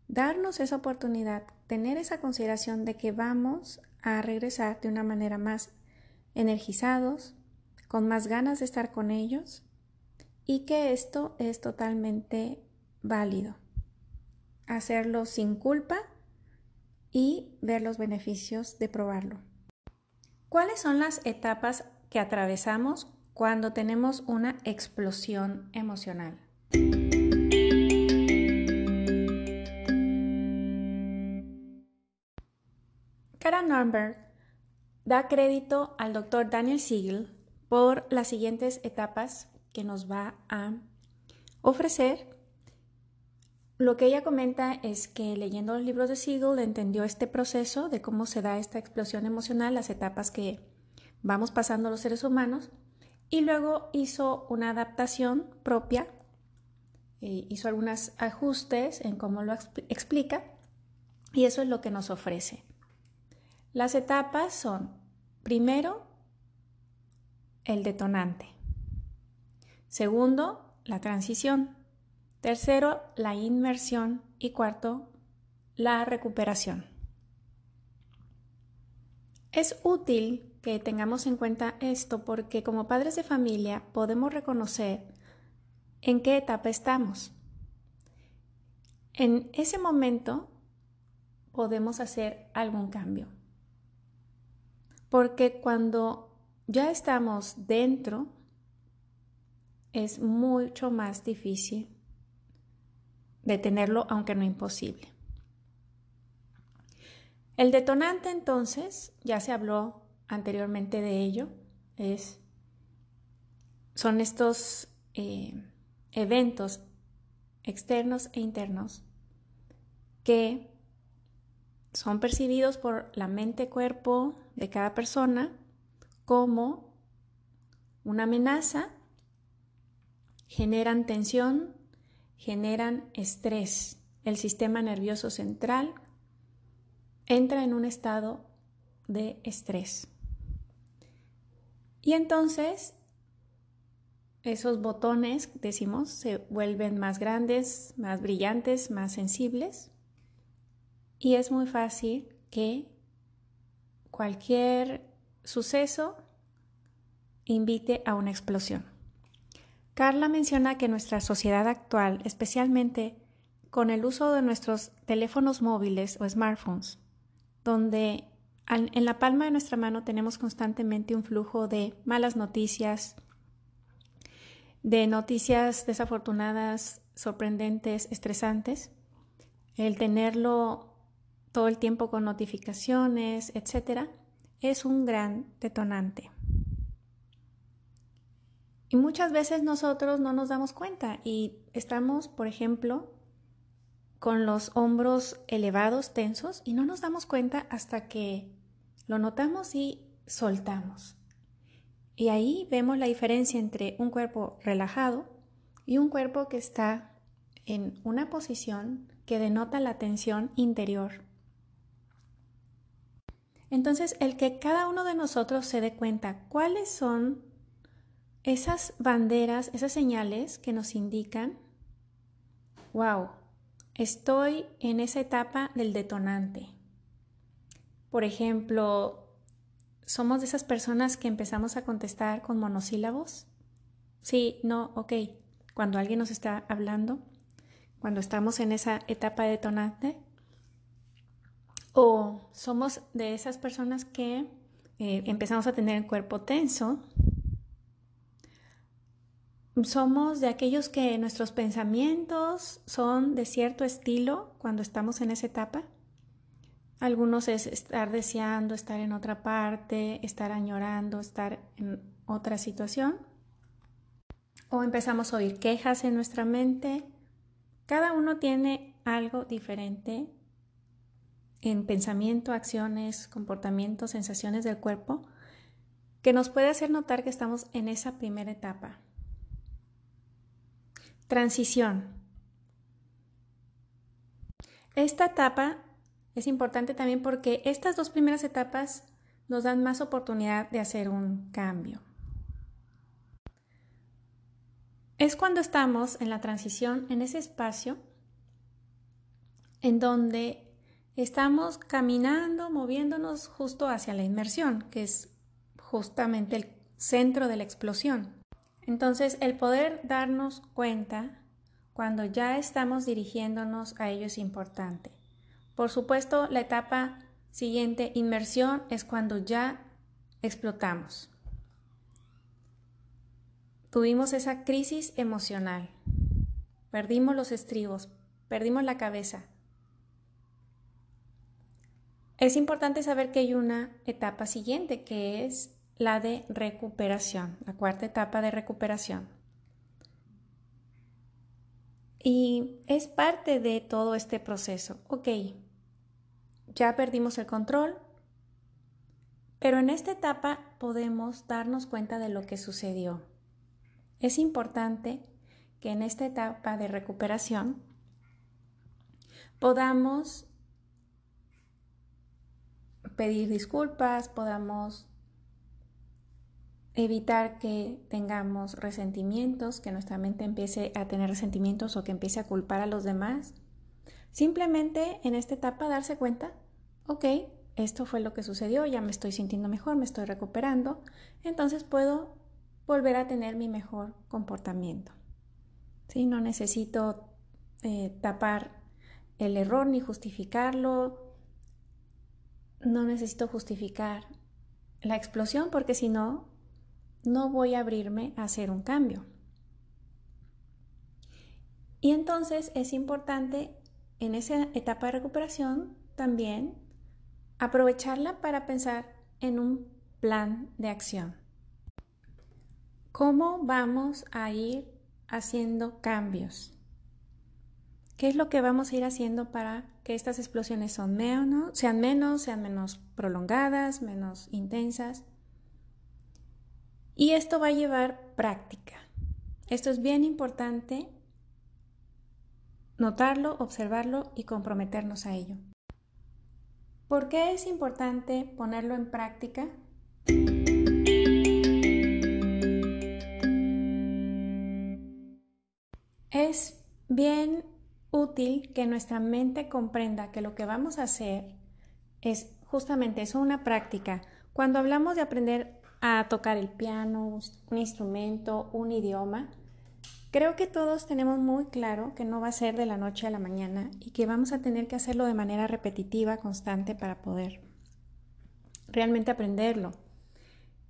darnos esa oportunidad, tener esa consideración de que vamos a regresar de una manera más energizados, con más ganas de estar con ellos y que esto es totalmente válido hacerlo sin culpa y ver los beneficios de probarlo. ¿Cuáles son las etapas que atravesamos cuando tenemos una explosión emocional? Norberg da crédito al doctor Daniel Siegel por las siguientes etapas que nos va a ofrecer lo que ella comenta es que leyendo los libros de Siegel entendió este proceso de cómo se da esta explosión emocional, las etapas que vamos pasando los seres humanos, y luego hizo una adaptación propia, eh, hizo algunos ajustes en cómo lo explica, y eso es lo que nos ofrece. Las etapas son, primero, el detonante. Segundo, la transición. Tercero, la inmersión. Y cuarto, la recuperación. Es útil que tengamos en cuenta esto porque como padres de familia podemos reconocer en qué etapa estamos. En ese momento podemos hacer algún cambio. Porque cuando ya estamos dentro, es mucho más difícil detenerlo aunque no imposible. El detonante entonces, ya se habló anteriormente de ello, es, son estos eh, eventos externos e internos que son percibidos por la mente-cuerpo de cada persona como una amenaza, generan tensión, generan estrés. El sistema nervioso central entra en un estado de estrés. Y entonces esos botones, decimos, se vuelven más grandes, más brillantes, más sensibles. Y es muy fácil que cualquier suceso invite a una explosión. Carla menciona que nuestra sociedad actual, especialmente con el uso de nuestros teléfonos móviles o smartphones, donde en la palma de nuestra mano tenemos constantemente un flujo de malas noticias, de noticias desafortunadas, sorprendentes, estresantes. El tenerlo todo el tiempo con notificaciones, etcétera, es un gran detonante. Y muchas veces nosotros no nos damos cuenta y estamos, por ejemplo, con los hombros elevados, tensos, y no nos damos cuenta hasta que lo notamos y soltamos. Y ahí vemos la diferencia entre un cuerpo relajado y un cuerpo que está en una posición que denota la tensión interior. Entonces, el que cada uno de nosotros se dé cuenta cuáles son esas banderas, esas señales que nos indican, wow, estoy en esa etapa del detonante. Por ejemplo, somos de esas personas que empezamos a contestar con monosílabos. Sí, no, ok. Cuando alguien nos está hablando, cuando estamos en esa etapa de detonante. O somos de esas personas que eh, empezamos a tener el cuerpo tenso somos de aquellos que nuestros pensamientos son de cierto estilo cuando estamos en esa etapa. Algunos es estar deseando estar en otra parte, estar añorando, estar en otra situación. O empezamos a oír quejas en nuestra mente. Cada uno tiene algo diferente en pensamiento, acciones, comportamientos, sensaciones del cuerpo que nos puede hacer notar que estamos en esa primera etapa. Transición. Esta etapa es importante también porque estas dos primeras etapas nos dan más oportunidad de hacer un cambio. Es cuando estamos en la transición, en ese espacio en donde estamos caminando, moviéndonos justo hacia la inmersión, que es justamente el centro de la explosión. Entonces, el poder darnos cuenta cuando ya estamos dirigiéndonos a ello es importante. Por supuesto, la etapa siguiente, inmersión, es cuando ya explotamos. Tuvimos esa crisis emocional. Perdimos los estribos, perdimos la cabeza. Es importante saber que hay una etapa siguiente que es la de recuperación, la cuarta etapa de recuperación. Y es parte de todo este proceso. Ok, ya perdimos el control, pero en esta etapa podemos darnos cuenta de lo que sucedió. Es importante que en esta etapa de recuperación podamos pedir disculpas, podamos evitar que tengamos resentimientos, que nuestra mente empiece a tener resentimientos o que empiece a culpar a los demás. Simplemente en esta etapa darse cuenta, ok, esto fue lo que sucedió, ya me estoy sintiendo mejor, me estoy recuperando, entonces puedo volver a tener mi mejor comportamiento. ¿Sí? No necesito eh, tapar el error ni justificarlo, no necesito justificar la explosión porque si no, no voy a abrirme a hacer un cambio. Y entonces es importante en esa etapa de recuperación también aprovecharla para pensar en un plan de acción. ¿Cómo vamos a ir haciendo cambios? ¿Qué es lo que vamos a ir haciendo para que estas explosiones sean menos, sean menos, sean menos prolongadas, menos intensas? Y esto va a llevar práctica. Esto es bien importante notarlo, observarlo y comprometernos a ello. ¿Por qué es importante ponerlo en práctica? Es bien útil que nuestra mente comprenda que lo que vamos a hacer es justamente eso, una práctica. Cuando hablamos de aprender a tocar el piano, un instrumento, un idioma, Creo que todos tenemos muy claro que no va a ser de la noche a la mañana y que vamos a tener que hacerlo de manera repetitiva, constante, para poder realmente aprenderlo.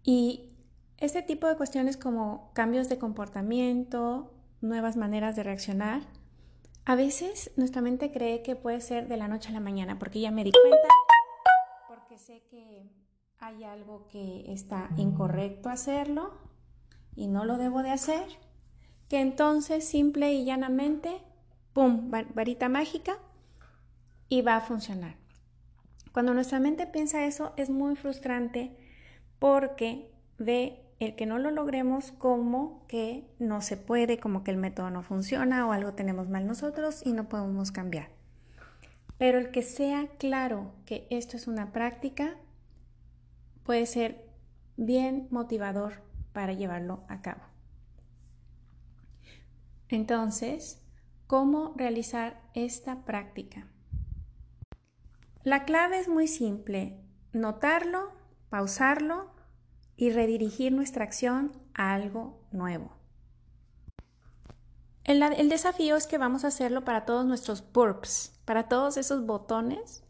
Y este tipo de cuestiones como cambios de comportamiento, nuevas maneras de reaccionar, a veces nuestra mente cree que puede ser de la noche a la mañana, porque ya me di cuenta, porque sé que hay algo que está incorrecto hacerlo y no lo debo de hacer que entonces simple y llanamente, ¡pum!, varita mágica y va a funcionar. Cuando nuestra mente piensa eso es muy frustrante porque ve el que no lo logremos como que no se puede, como que el método no funciona o algo tenemos mal nosotros y no podemos cambiar. Pero el que sea claro que esto es una práctica puede ser bien motivador para llevarlo a cabo. Entonces, ¿cómo realizar esta práctica? La clave es muy simple, notarlo, pausarlo y redirigir nuestra acción a algo nuevo. El, desafío es que vamos a hacerlo para todos nuestros burps, para todos esos botones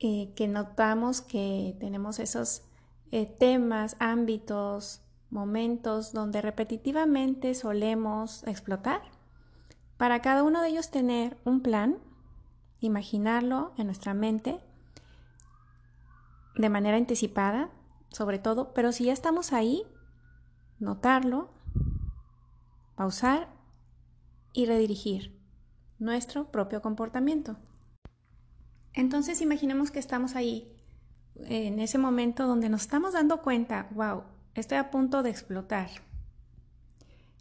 eh, que notamos que tenemos esos eh, temas, ámbitos, momentos donde repetitivamente solemos explotar. Para cada uno de ellos tener un plan, imaginarlo en nuestra mente de manera anticipada, sobre todo, pero si ya estamos ahí, notarlo, pausar y redirigir nuestro propio comportamiento. Entonces imaginemos que estamos ahí en ese momento donde nos estamos dando cuenta, wow, estoy a punto de explotar.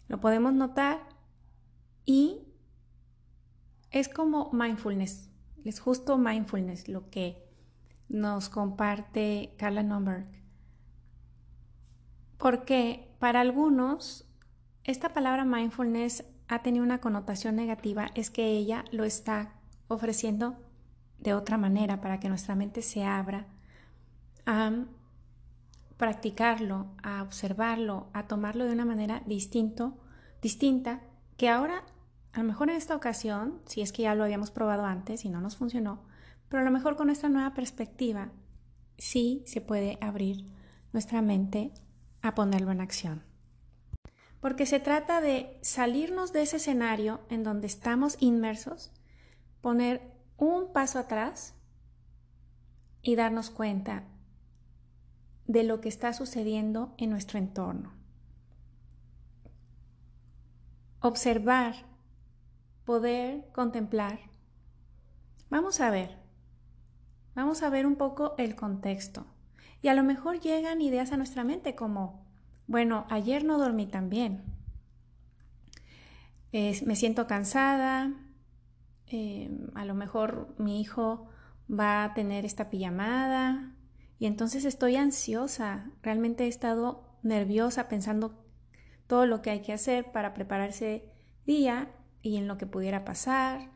Lo podemos notar y es como mindfulness, es justo mindfulness lo que nos comparte Carla Nomberg. Porque para algunos esta palabra mindfulness ha tenido una connotación negativa, es que ella lo está ofreciendo de otra manera para que nuestra mente se abra a practicarlo, a observarlo, a tomarlo de una manera distinto, distinta, que ahora, a lo mejor en esta ocasión, si es que ya lo habíamos probado antes y no nos funcionó, pero a lo mejor con esta nueva perspectiva, sí se puede abrir nuestra mente a ponerlo en acción. Porque se trata de salirnos de ese escenario en donde estamos inmersos, poner un paso atrás y darnos cuenta de lo que está sucediendo en nuestro entorno. Observar, poder contemplar. Vamos a ver, vamos a ver un poco el contexto. Y a lo mejor llegan ideas a nuestra mente como, bueno, ayer no dormí tan bien, me siento cansada, em, a lo mejor mi hijo va a tener esta pijamada, y entonces estoy ansiosa, realmente he estado nerviosa pensando todo lo que hay que hacer para prepararse día y en lo que pudiera pasar.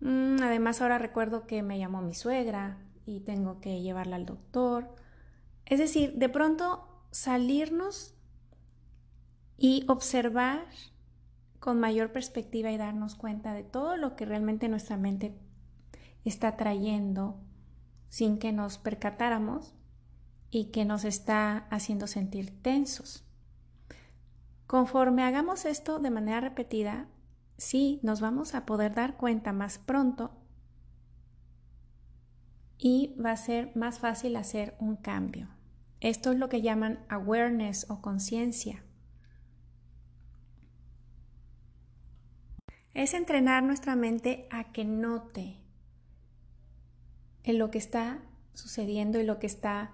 Mm, además ahora recuerdo que me llamó mi suegra y tengo que llevarla al doctor. Es decir, de pronto salirnos y observar con mayor perspectiva y darnos cuenta de todo lo que realmente nuestra mente está trayendo sin que nos percatáramos y que nos está haciendo sentir tensos. Conforme hagamos esto de manera repetida, sí nos vamos a poder dar cuenta más pronto y va a ser más fácil hacer un cambio. Esto es lo que llaman awareness o conciencia. Es entrenar nuestra mente a que note en lo que está sucediendo y lo que está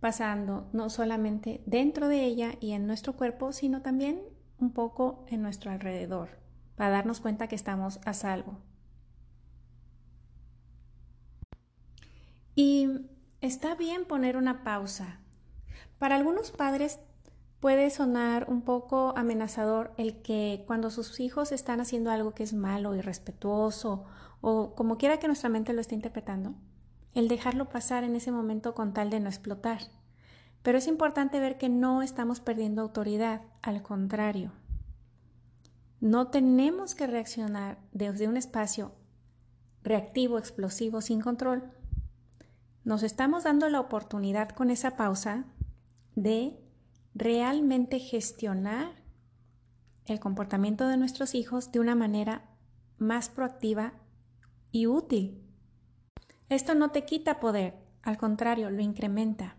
pasando, no solamente dentro de ella y en nuestro cuerpo, sino también un poco en nuestro alrededor, para darnos cuenta que estamos a salvo. Y está bien poner una pausa. Para algunos padres puede sonar un poco amenazador el que cuando sus hijos están haciendo algo que es malo, irrespetuoso o como quiera que nuestra mente lo esté interpretando, el dejarlo pasar en ese momento con tal de no explotar. Pero es importante ver que no estamos perdiendo autoridad, al contrario. No tenemos que reaccionar desde un espacio reactivo, explosivo, sin control. Nos estamos dando la oportunidad con esa pausa de realmente gestionar el comportamiento de nuestros hijos de una manera más proactiva y útil. Esto no te quita poder, al contrario, lo incrementa.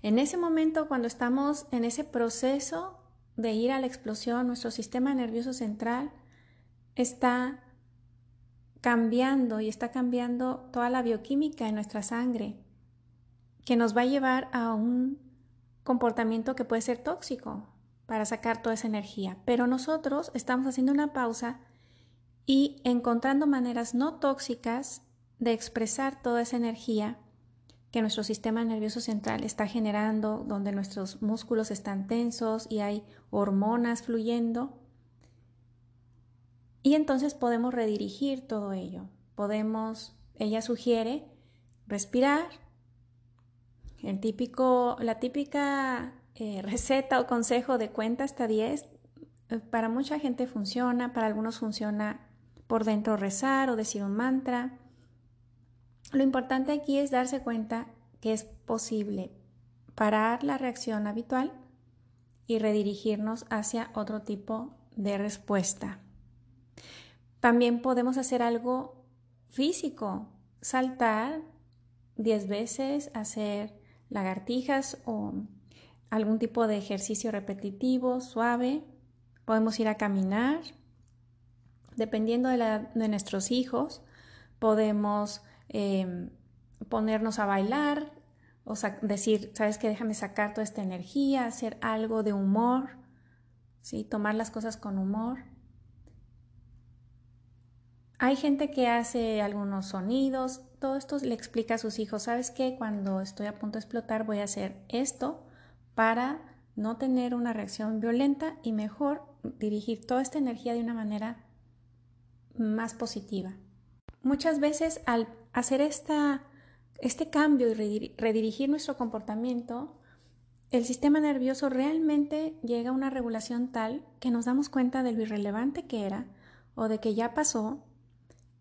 En ese momento, cuando estamos en ese proceso de ir a la explosión, nuestro sistema nervioso central está cambiando y está cambiando toda la bioquímica en nuestra sangre, que nos va a llevar a un comportamiento que puede ser tóxico para sacar toda esa energía. Pero nosotros estamos haciendo una pausa y encontrando maneras no tóxicas de expresar toda esa energía que nuestro sistema nervioso central está generando, donde nuestros músculos están tensos y hay hormonas fluyendo. Y entonces podemos redirigir todo ello. Podemos, ella sugiere, respirar. El típico, la típica eh, receta o consejo de cuenta hasta 10, eh, para mucha gente funciona, para algunos funciona por dentro rezar o decir un mantra. Lo importante aquí es darse cuenta que es posible parar la reacción habitual y redirigirnos hacia otro tipo de respuesta. También podemos hacer algo físico, saltar 10 veces, hacer lagartijas o algún tipo de ejercicio repetitivo, suave. Podemos ir a caminar. Dependiendo de, la, de nuestros hijos, podemos Em, ponernos a bailar o decir, sabes que déjame sacar toda esta energía, hacer algo de humor, ¿sí? tomar las cosas con humor. Hay gente que hace algunos sonidos, todo esto le explica a sus hijos, ¿sabes qué? Cuando estoy a punto de explotar voy a hacer esto para no tener una reacción violenta y mejor dirigir toda esta energía de una manera más positiva. Muchas veces al hacer esta, este cambio y redirigir nuestro comportamiento, el sistema nervioso realmente llega a una regulación tal que nos damos cuenta de lo irrelevante que era o de que ya pasó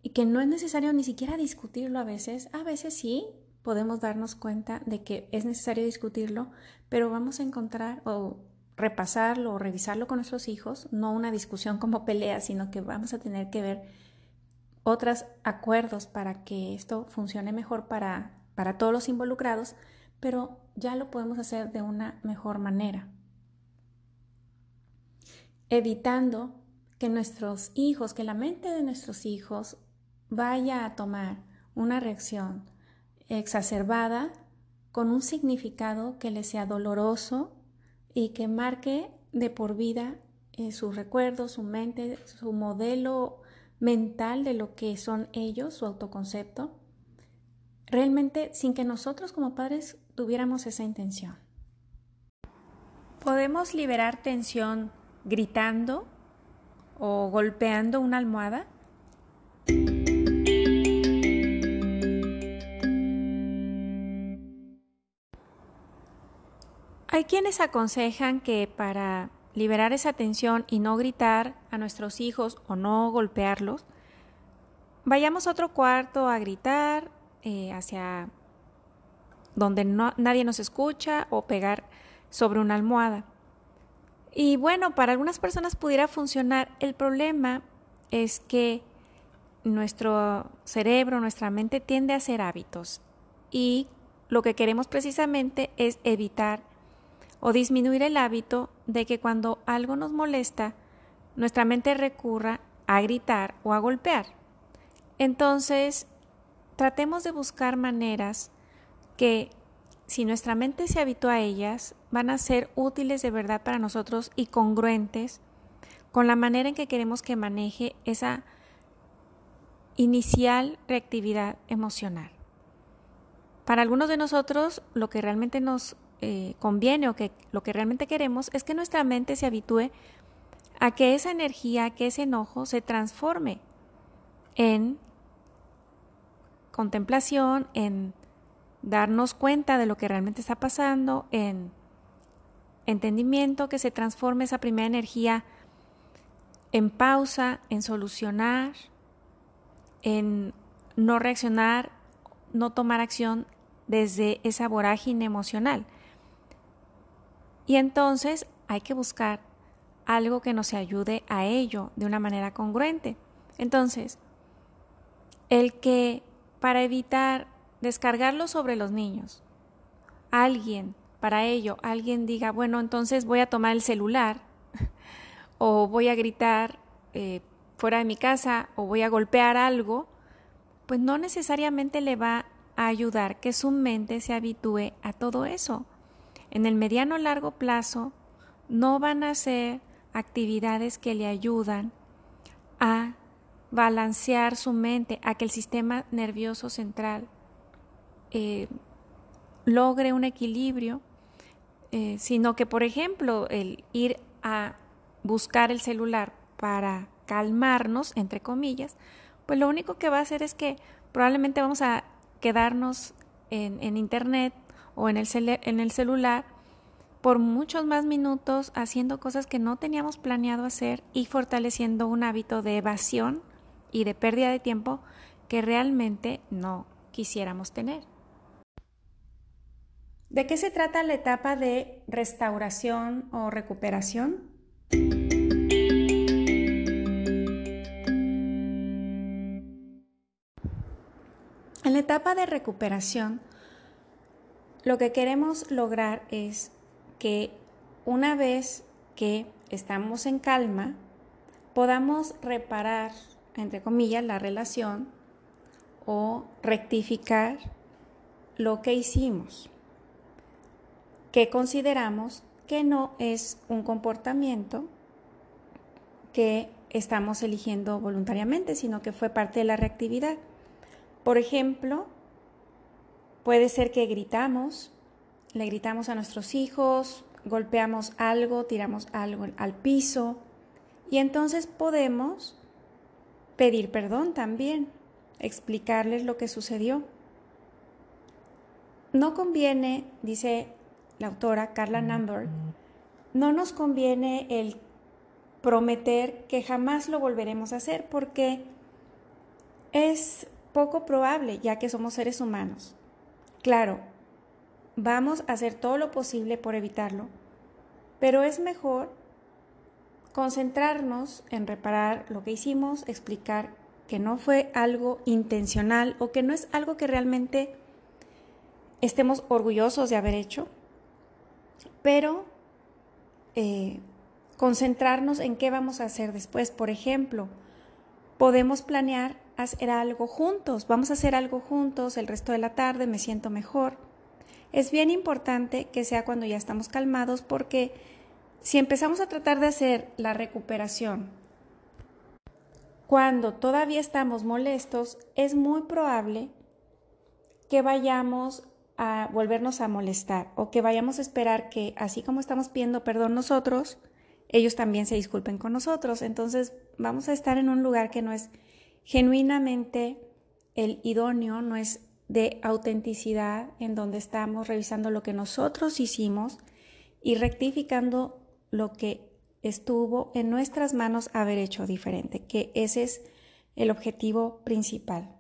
y que no es necesario ni siquiera discutirlo a veces. A veces sí podemos darnos cuenta de que es necesario discutirlo, pero vamos a encontrar o repasarlo o revisarlo con nuestros hijos, no una discusión como pelea, sino que vamos a tener que ver otros acuerdos para que esto funcione mejor para, para todos los involucrados, pero ya lo podemos hacer de una mejor manera. Evitando que nuestros hijos, que la mente de nuestros hijos vaya a tomar una reacción exacerbada con un significado que les sea doloroso y que marque de por vida eh, sus recuerdos, su mente, su modelo mental de lo que son ellos, su autoconcepto, realmente sin que nosotros como padres tuviéramos esa intención. ¿Podemos liberar tensión gritando o golpeando una almohada? Hay quienes aconsejan que para liberar esa tensión y no gritar a nuestros hijos o no golpearlos, vayamos a otro cuarto a gritar eh, hacia donde nadie nos escucha o pegar sobre una almohada. Y bueno, para algunas personas pudiera funcionar. El problema es que nuestro cerebro, nuestra mente tiende a hacer hábitos y lo que queremos precisamente es evitar o disminuir el hábito de que cuando algo nos molesta, nuestra mente recurra a gritar o a golpear. Entonces, tratemos de buscar maneras que, si nuestra mente se habitúa a ellas, van a ser útiles de verdad para nosotros y congruentes con la manera en que queremos que maneje esa inicial reactividad emocional. Para algunos de nosotros, lo que realmente nos eh, conviene o que lo que realmente queremos es que nuestra mente se habitúe a que esa energía, que ese enojo se transforme en contemplación, en darnos cuenta de lo que realmente está pasando, en entendimiento, que se transforme esa primera energía en pausa, en solucionar, en no reaccionar, no tomar acción desde esa vorágine emocional. Y entonces hay que buscar algo que nos ayude a ello de una manera congruente. Entonces, el que para evitar descargarlo sobre los niños, alguien, para ello, alguien diga, bueno, entonces voy a tomar el celular o voy a gritar eh, fuera de mi casa o voy a golpear algo, pues no necesariamente le va a ayudar que su mente se habitúe a todo eso. En el mediano largo plazo no van a ser actividades que le ayudan a balancear su mente, a que el sistema nervioso central eh, logre un equilibrio, eh, sino que, por ejemplo, el ir a buscar el celular para calmarnos, entre comillas, pues lo único que va a hacer es que probablemente vamos a quedarnos en, Internet o en el, en el celular por muchos más minutos haciendo cosas que no teníamos planeado hacer y fortaleciendo un hábito de evasión y de pérdida de tiempo que realmente no quisiéramos tener. ¿De qué se trata la etapa de restauración o recuperación? En la etapa de recuperación, lo que queremos lograr es que una vez que estamos en calma, podamos reparar, entre comillas, la relación o rectificar lo que hicimos, que consideramos que no es un comportamiento que estamos eligiendo voluntariamente, sino que fue parte de la reactividad. Por ejemplo, puede ser que gritamos, le gritamos a nuestros hijos, golpeamos algo, tiramos algo al piso y entonces podemos pedir perdón también, explicarles lo que sucedió. No conviene, dice la autora Carla Number, no nos conviene el prometer que jamás lo volveremos a hacer porque es poco probable ya que somos seres humanos. Claro, vamos a hacer todo lo posible por evitarlo, pero es mejor concentrarnos en reparar lo que hicimos, explicar que no fue algo intencional o que no es algo que realmente estemos orgullosos de haber hecho, pero eh, concentrarnos en qué vamos a hacer después. Por ejemplo, podemos planear hacer algo juntos, vamos a hacer algo juntos el resto de la tarde, me siento mejor. Es bien importante que sea cuando ya estamos calmados porque si empezamos a tratar de hacer la recuperación cuando todavía estamos molestos, es muy probable que vayamos a volvernos a molestar o que vayamos a esperar que así como estamos pidiendo perdón nosotros, ellos también se disculpen con nosotros. Entonces vamos a estar en un lugar que no es genuinamente el idóneo, no es de autenticidad, en donde estamos revisando lo que nosotros hicimos y rectificando lo que estuvo en nuestras manos haber hecho diferente, que ese es el objetivo principal.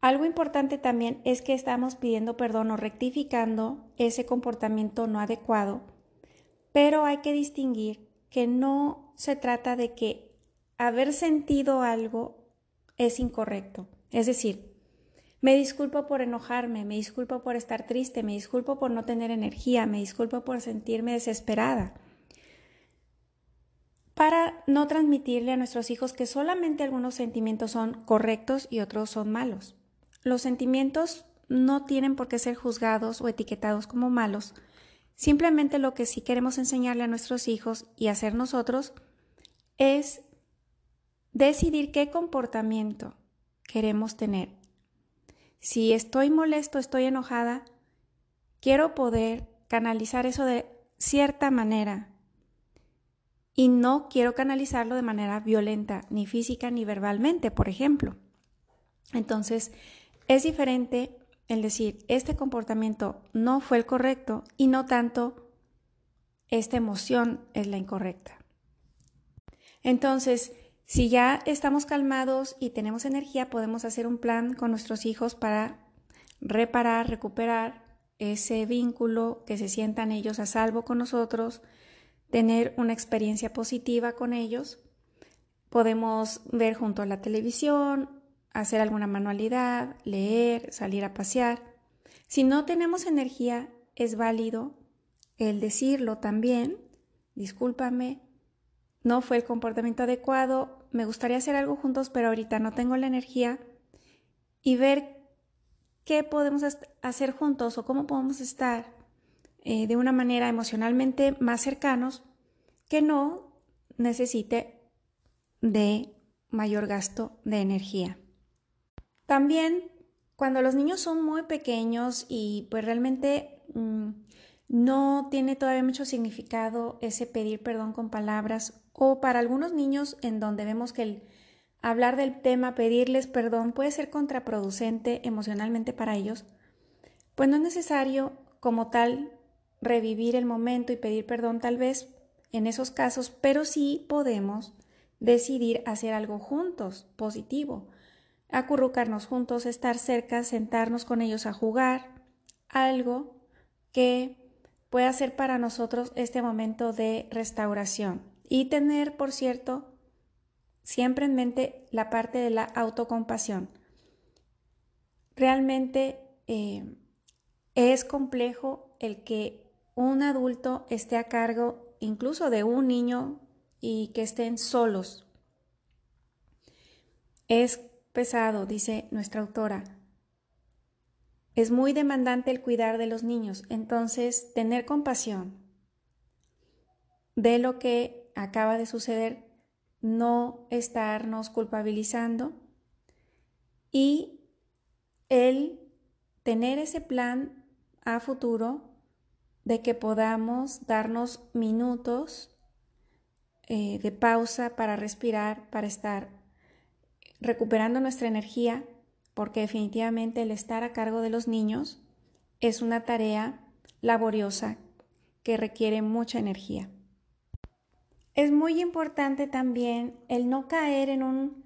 Algo importante también es que estamos pidiendo perdón o rectificando ese comportamiento no adecuado, pero hay que distinguir que no se trata de que haber sentido algo es incorrecto. Es decir, me disculpo por enojarme, me disculpo por estar triste, me disculpo por no tener energía, me disculpo por sentirme desesperada. Para no transmitirle a nuestros hijos que solamente algunos sentimientos son correctos y otros son malos. Los sentimientos no tienen por qué ser juzgados o etiquetados como malos. Simplemente lo que sí queremos enseñarle a nuestros hijos y hacer nosotros es decidir qué comportamiento queremos tener. Si estoy molesto, estoy enojada, quiero poder canalizar eso de cierta manera y no quiero canalizarlo de manera violenta, ni física ni verbalmente, por ejemplo. Entonces, es diferente el decir, este comportamiento no fue el correcto y no tanto, esta emoción es la incorrecta. Entonces, si ya estamos calmados y tenemos energía, podemos hacer un plan con nuestros hijos para reparar, recuperar ese vínculo, que se sientan ellos a salvo con nosotros, tener una experiencia positiva con ellos. Podemos ver junto a la televisión, hacer alguna manualidad, leer, salir a pasear. Si no tenemos energía, es válido el decirlo también. Discúlpame, no fue el comportamiento adecuado, me gustaría hacer algo juntos, pero ahorita no tengo la energía. Y ver qué podemos hacer juntos o cómo podemos estar eh, de una manera emocionalmente más cercanos que no necesite de mayor gasto de energía. También cuando los niños son muy pequeños y pues realmente mm, no tiene todavía mucho significado ese pedir perdón con palabras o para algunos niños en donde vemos que el hablar del tema, pedirles perdón puede ser contraproducente emocionalmente para ellos, pues no es necesario como tal revivir el momento y pedir perdón tal vez en esos casos, pero sí podemos decidir hacer algo juntos, positivo, acurrucarnos juntos, estar cerca, sentarnos con ellos a jugar, algo que pueda ser para nosotros este momento de restauración y tener, por cierto, siempre en mente la parte de la autocompasión. Realmente eh, es complejo el que un adulto esté a cargo incluso de un niño y que estén solos. Es pesado, dice nuestra autora. Es muy demandante el cuidar de los niños, entonces tener compasión de lo que acaba de suceder no estarnos culpabilizando y el tener ese plan a futuro de que podamos darnos minutos eh, de pausa para respirar, para estar recuperando nuestra energía, porque definitivamente el estar a cargo de los niños es una tarea laboriosa que requiere mucha energía. Es muy importante también el no caer en, un,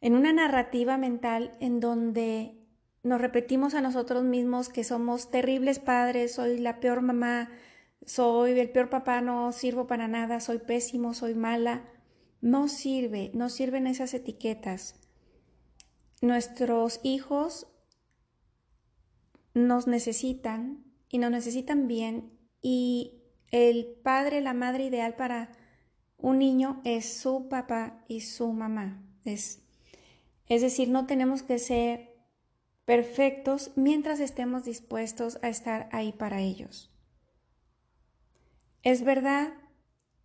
en una narrativa mental en donde nos repetimos a nosotros mismos que somos terribles padres, soy la peor mamá, soy el peor papá, no sirvo para nada, soy pésimo, soy mala. No sirve, no sirven esas etiquetas. Nuestros hijos nos necesitan y nos necesitan bien y el padre, la madre ideal para un niño es su papá y su mamá. Es, es decir, no tenemos que ser perfectos mientras estemos dispuestos a estar ahí para ellos. Es verdad,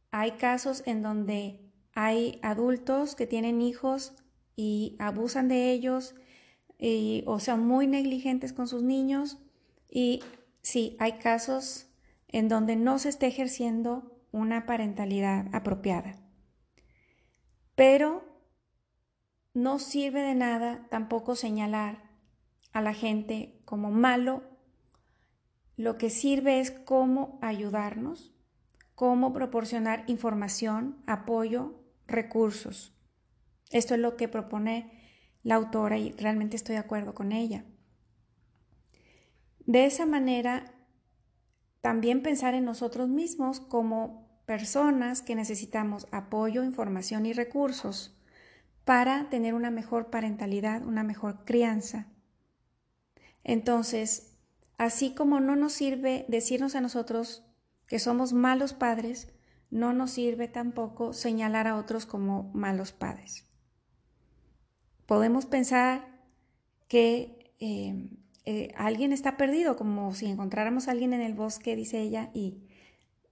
hay casos en donde hay adultos que tienen hijos y abusan de ellos o son muy negligentes con sus niños y sí, hay casos en donde no se está ejerciendo una parentalidad apropiada. Pero no sirve de nada tampoco señalar a la gente como malo. Lo que sirve es cómo ayudarnos, cómo proporcionar información, apoyo, recursos. Esto es lo que propone la autora y realmente estoy de acuerdo con ella. De esa manera también pensar en nosotros mismos como personas que necesitamos apoyo, información y recursos para tener una mejor parentalidad, una mejor crianza. Entonces, así como no nos sirve decirnos a nosotros que somos malos padres, no nos sirve tampoco señalar a otros como malos padres. Podemos pensar que eh, eh, alguien está perdido, como si encontráramos a alguien en el bosque, dice ella, y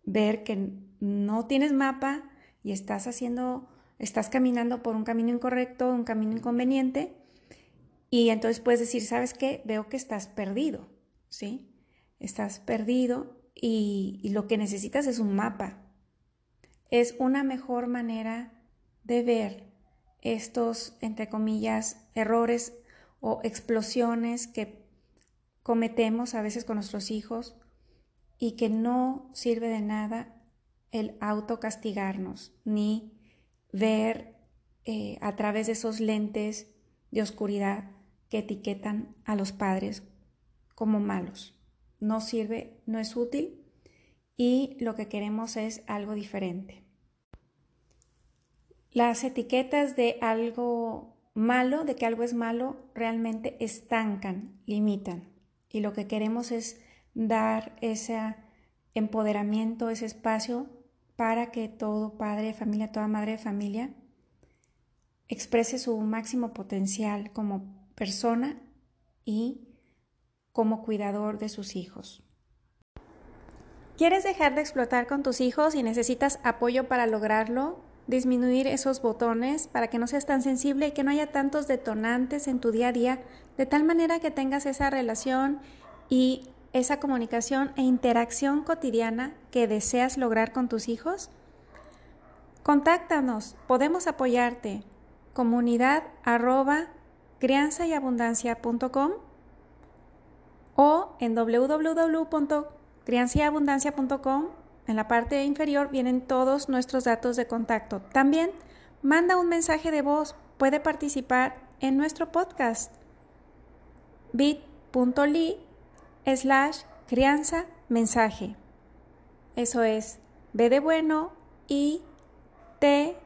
ver que no tienes mapa y estás haciendo, estás caminando por un camino incorrecto, un camino inconveniente, y entonces puedes decir, ¿sabes qué? Veo que estás perdido, ¿sí? Estás perdido y, y lo que necesitas es un mapa. Es una mejor manera de ver estos, entre comillas, errores o explosiones que cometemos a veces con nuestros hijos y que no sirve de nada el autocastigarnos ni ver eh, a través de esos lentes de oscuridad que etiquetan a los padres como malos. No sirve, no es útil y lo que queremos es algo diferente. Las etiquetas de algo malo, de que algo es malo, realmente estancan, limitan. Y lo que queremos es dar ese empoderamiento, ese espacio para que todo padre de familia, toda madre de familia exprese su máximo potencial como persona y como cuidador de sus hijos. ¿Quieres dejar de explotar con tus hijos y necesitas apoyo para lograrlo? Disminuir esos botones para que no seas tan sensible y que no haya tantos detonantes en tu día a día, de tal manera que tengas esa relación y esa comunicación e interacción cotidiana que deseas lograr con tus hijos? Contáctanos, podemos apoyarte comunidad arroba crianzayabundancia.com o en www.crianzayabundancia.com en la parte inferior vienen todos nuestros datos de contacto. También manda un mensaje de voz, puede participar en nuestro podcast bit.ly slash crianza mensaje. Eso es B de bueno y T.L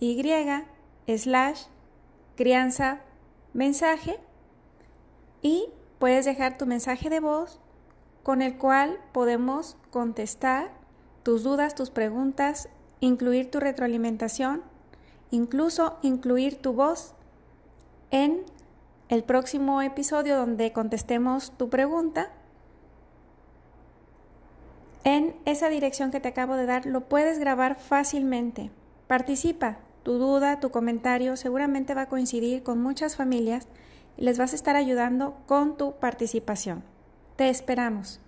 y slash crianza mensaje y puedes dejar tu mensaje de voz con el cual podemos contestar tus dudas, tus preguntas, incluir tu retroalimentación, incluso incluir tu voz en el próximo episodio donde contestemos tu pregunta. En esa dirección que te acabo de dar lo puedes grabar fácilmente. Participa, tu duda, tu comentario seguramente va a coincidir con muchas familias y les vas a estar ayudando con tu participación. Te esperamos.